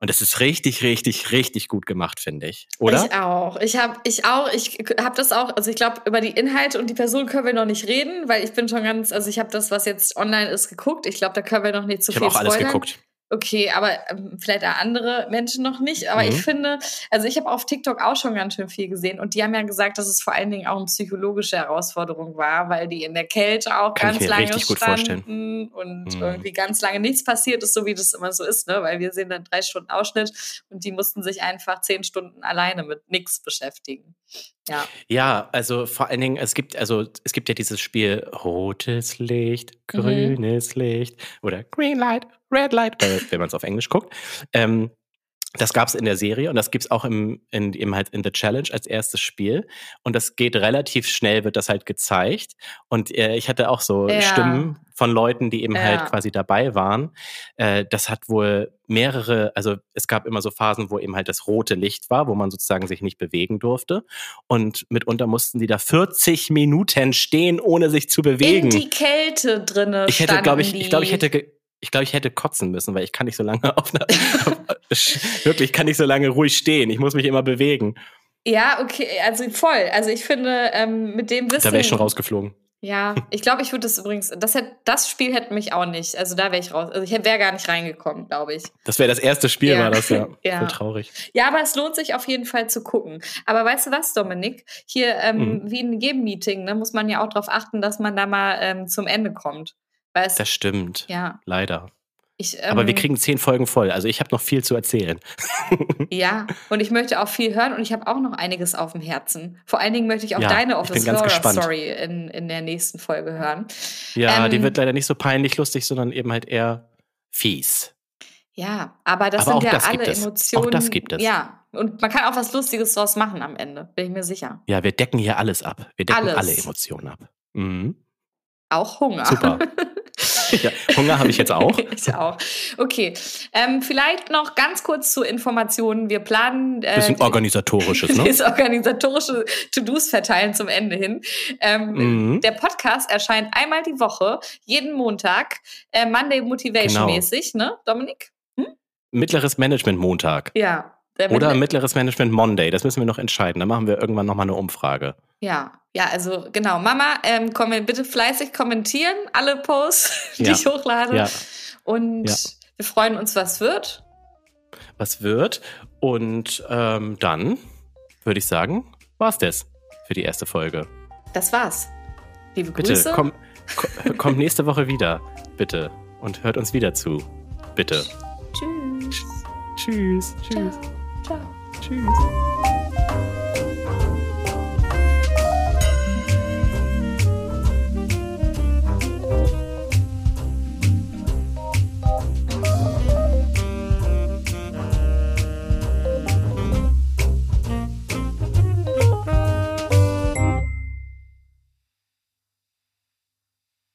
Und das ist richtig, richtig, richtig gut gemacht, finde ich. Oder? Ich auch. Ich habe ich auch, ich habe das auch, also ich glaube, über die Inhalte und die Person können wir noch nicht reden, weil ich bin schon ganz, also ich habe das, was jetzt online ist, geguckt. Ich glaube, da können wir noch nicht zu ich viel Ich habe auch alles geguckt. Okay, aber ähm, vielleicht andere Menschen noch nicht. Aber mhm. ich finde, also ich habe auf TikTok auch schon ganz schön viel gesehen und die haben ja gesagt, dass es vor allen Dingen auch eine psychologische Herausforderung war, weil die in der Kälte auch Kann ganz lange standen und mhm. irgendwie ganz lange nichts passiert ist, so wie das immer so ist, ne? Weil wir sehen dann drei Stunden Ausschnitt und die mussten sich einfach zehn Stunden alleine mit nichts beschäftigen. Ja. ja, also vor allen Dingen, es gibt, also es gibt ja dieses Spiel rotes Licht, mhm. grünes mhm. Licht oder Green Light, Red Light, wenn man es auf Englisch guckt. Ähm, das gab es in der Serie und das gibt es auch im, in, eben halt in The Challenge als erstes Spiel. Und das geht relativ schnell, wird das halt gezeigt. Und äh, ich hatte auch so ja. Stimmen von Leuten, die eben ja. halt quasi dabei waren. Äh, das hat wohl mehrere, also es gab immer so Phasen, wo eben halt das rote Licht war, wo man sozusagen sich nicht bewegen durfte. Und mitunter mussten die da 40 Minuten stehen, ohne sich zu bewegen. In die Kälte drinne. Ich hätte, glaube ich, ich glaube, ich hätte ich glaube, ich hätte kotzen müssen, weil ich kann nicht so lange auf einer, wirklich, kann nicht so lange ruhig stehen. Ich muss mich immer bewegen. Ja, okay, also voll. Also ich finde, ähm, mit dem Wissen. Da wäre ich schon rausgeflogen. Ja, ich glaube, ich würde das übrigens, das, hätte, das Spiel hätte mich auch nicht, also da wäre ich raus, also ich wäre gar nicht reingekommen, glaube ich. Das wäre das erste Spiel, ja. war das ja. ja. Voll traurig. Ja, aber es lohnt sich auf jeden Fall zu gucken. Aber weißt du was, Dominik? Hier, ähm, mhm. wie in jedem Meeting, ne, muss man ja auch darauf achten, dass man da mal ähm, zum Ende kommt. Es, das stimmt. Ja. Leider. Ich, ähm, Aber wir ähm, kriegen zehn Folgen voll. Also ich habe noch viel zu erzählen. ja, und ich möchte auch viel hören und ich habe auch noch einiges auf dem Herzen. Vor allen Dingen möchte ich auch ja, deine Office Horror Story in, in der nächsten Folge hören. Ja, ähm, die wird leider nicht so peinlich lustig, sondern eben halt eher fies. Ja, aber das aber sind ja alle Emotionen. Auch das gibt es. Ja, und man kann auch was Lustiges draus machen am Ende, bin ich mir sicher. Ja, wir decken hier alles ab. Wir decken alles. alle Emotionen ab. Mhm. Auch Hunger. Super. ja, Hunger habe ich jetzt auch. ich auch. Okay. Ähm, vielleicht noch ganz kurz zu Informationen. Wir planen. Äh, Bisschen organisatorisches, ne? Das organisatorische To-Dos verteilen zum Ende hin. Ähm, mhm. Der Podcast erscheint einmal die Woche, jeden Montag, äh, Monday Motivation genau. mäßig, ne, Dominik? Hm? Mittleres Management Montag. Ja. Oder mittleres Management Monday. Das müssen wir noch entscheiden. Da machen wir irgendwann nochmal eine Umfrage. Ja, ja, also genau. Mama, ähm, komm, bitte fleißig kommentieren, alle Posts, die ja. ich hochlade. Ja. Und ja. wir freuen uns, was wird. Was wird. Und ähm, dann würde ich sagen, war's das für die erste Folge. Das war's. Liebe bitte, Grüße. Komm, komm, kommt nächste Woche wieder, bitte. Und hört uns wieder zu. Bitte. Tschüss. Tschüss. Tschüss. Ciao. Ciao. Tschüss.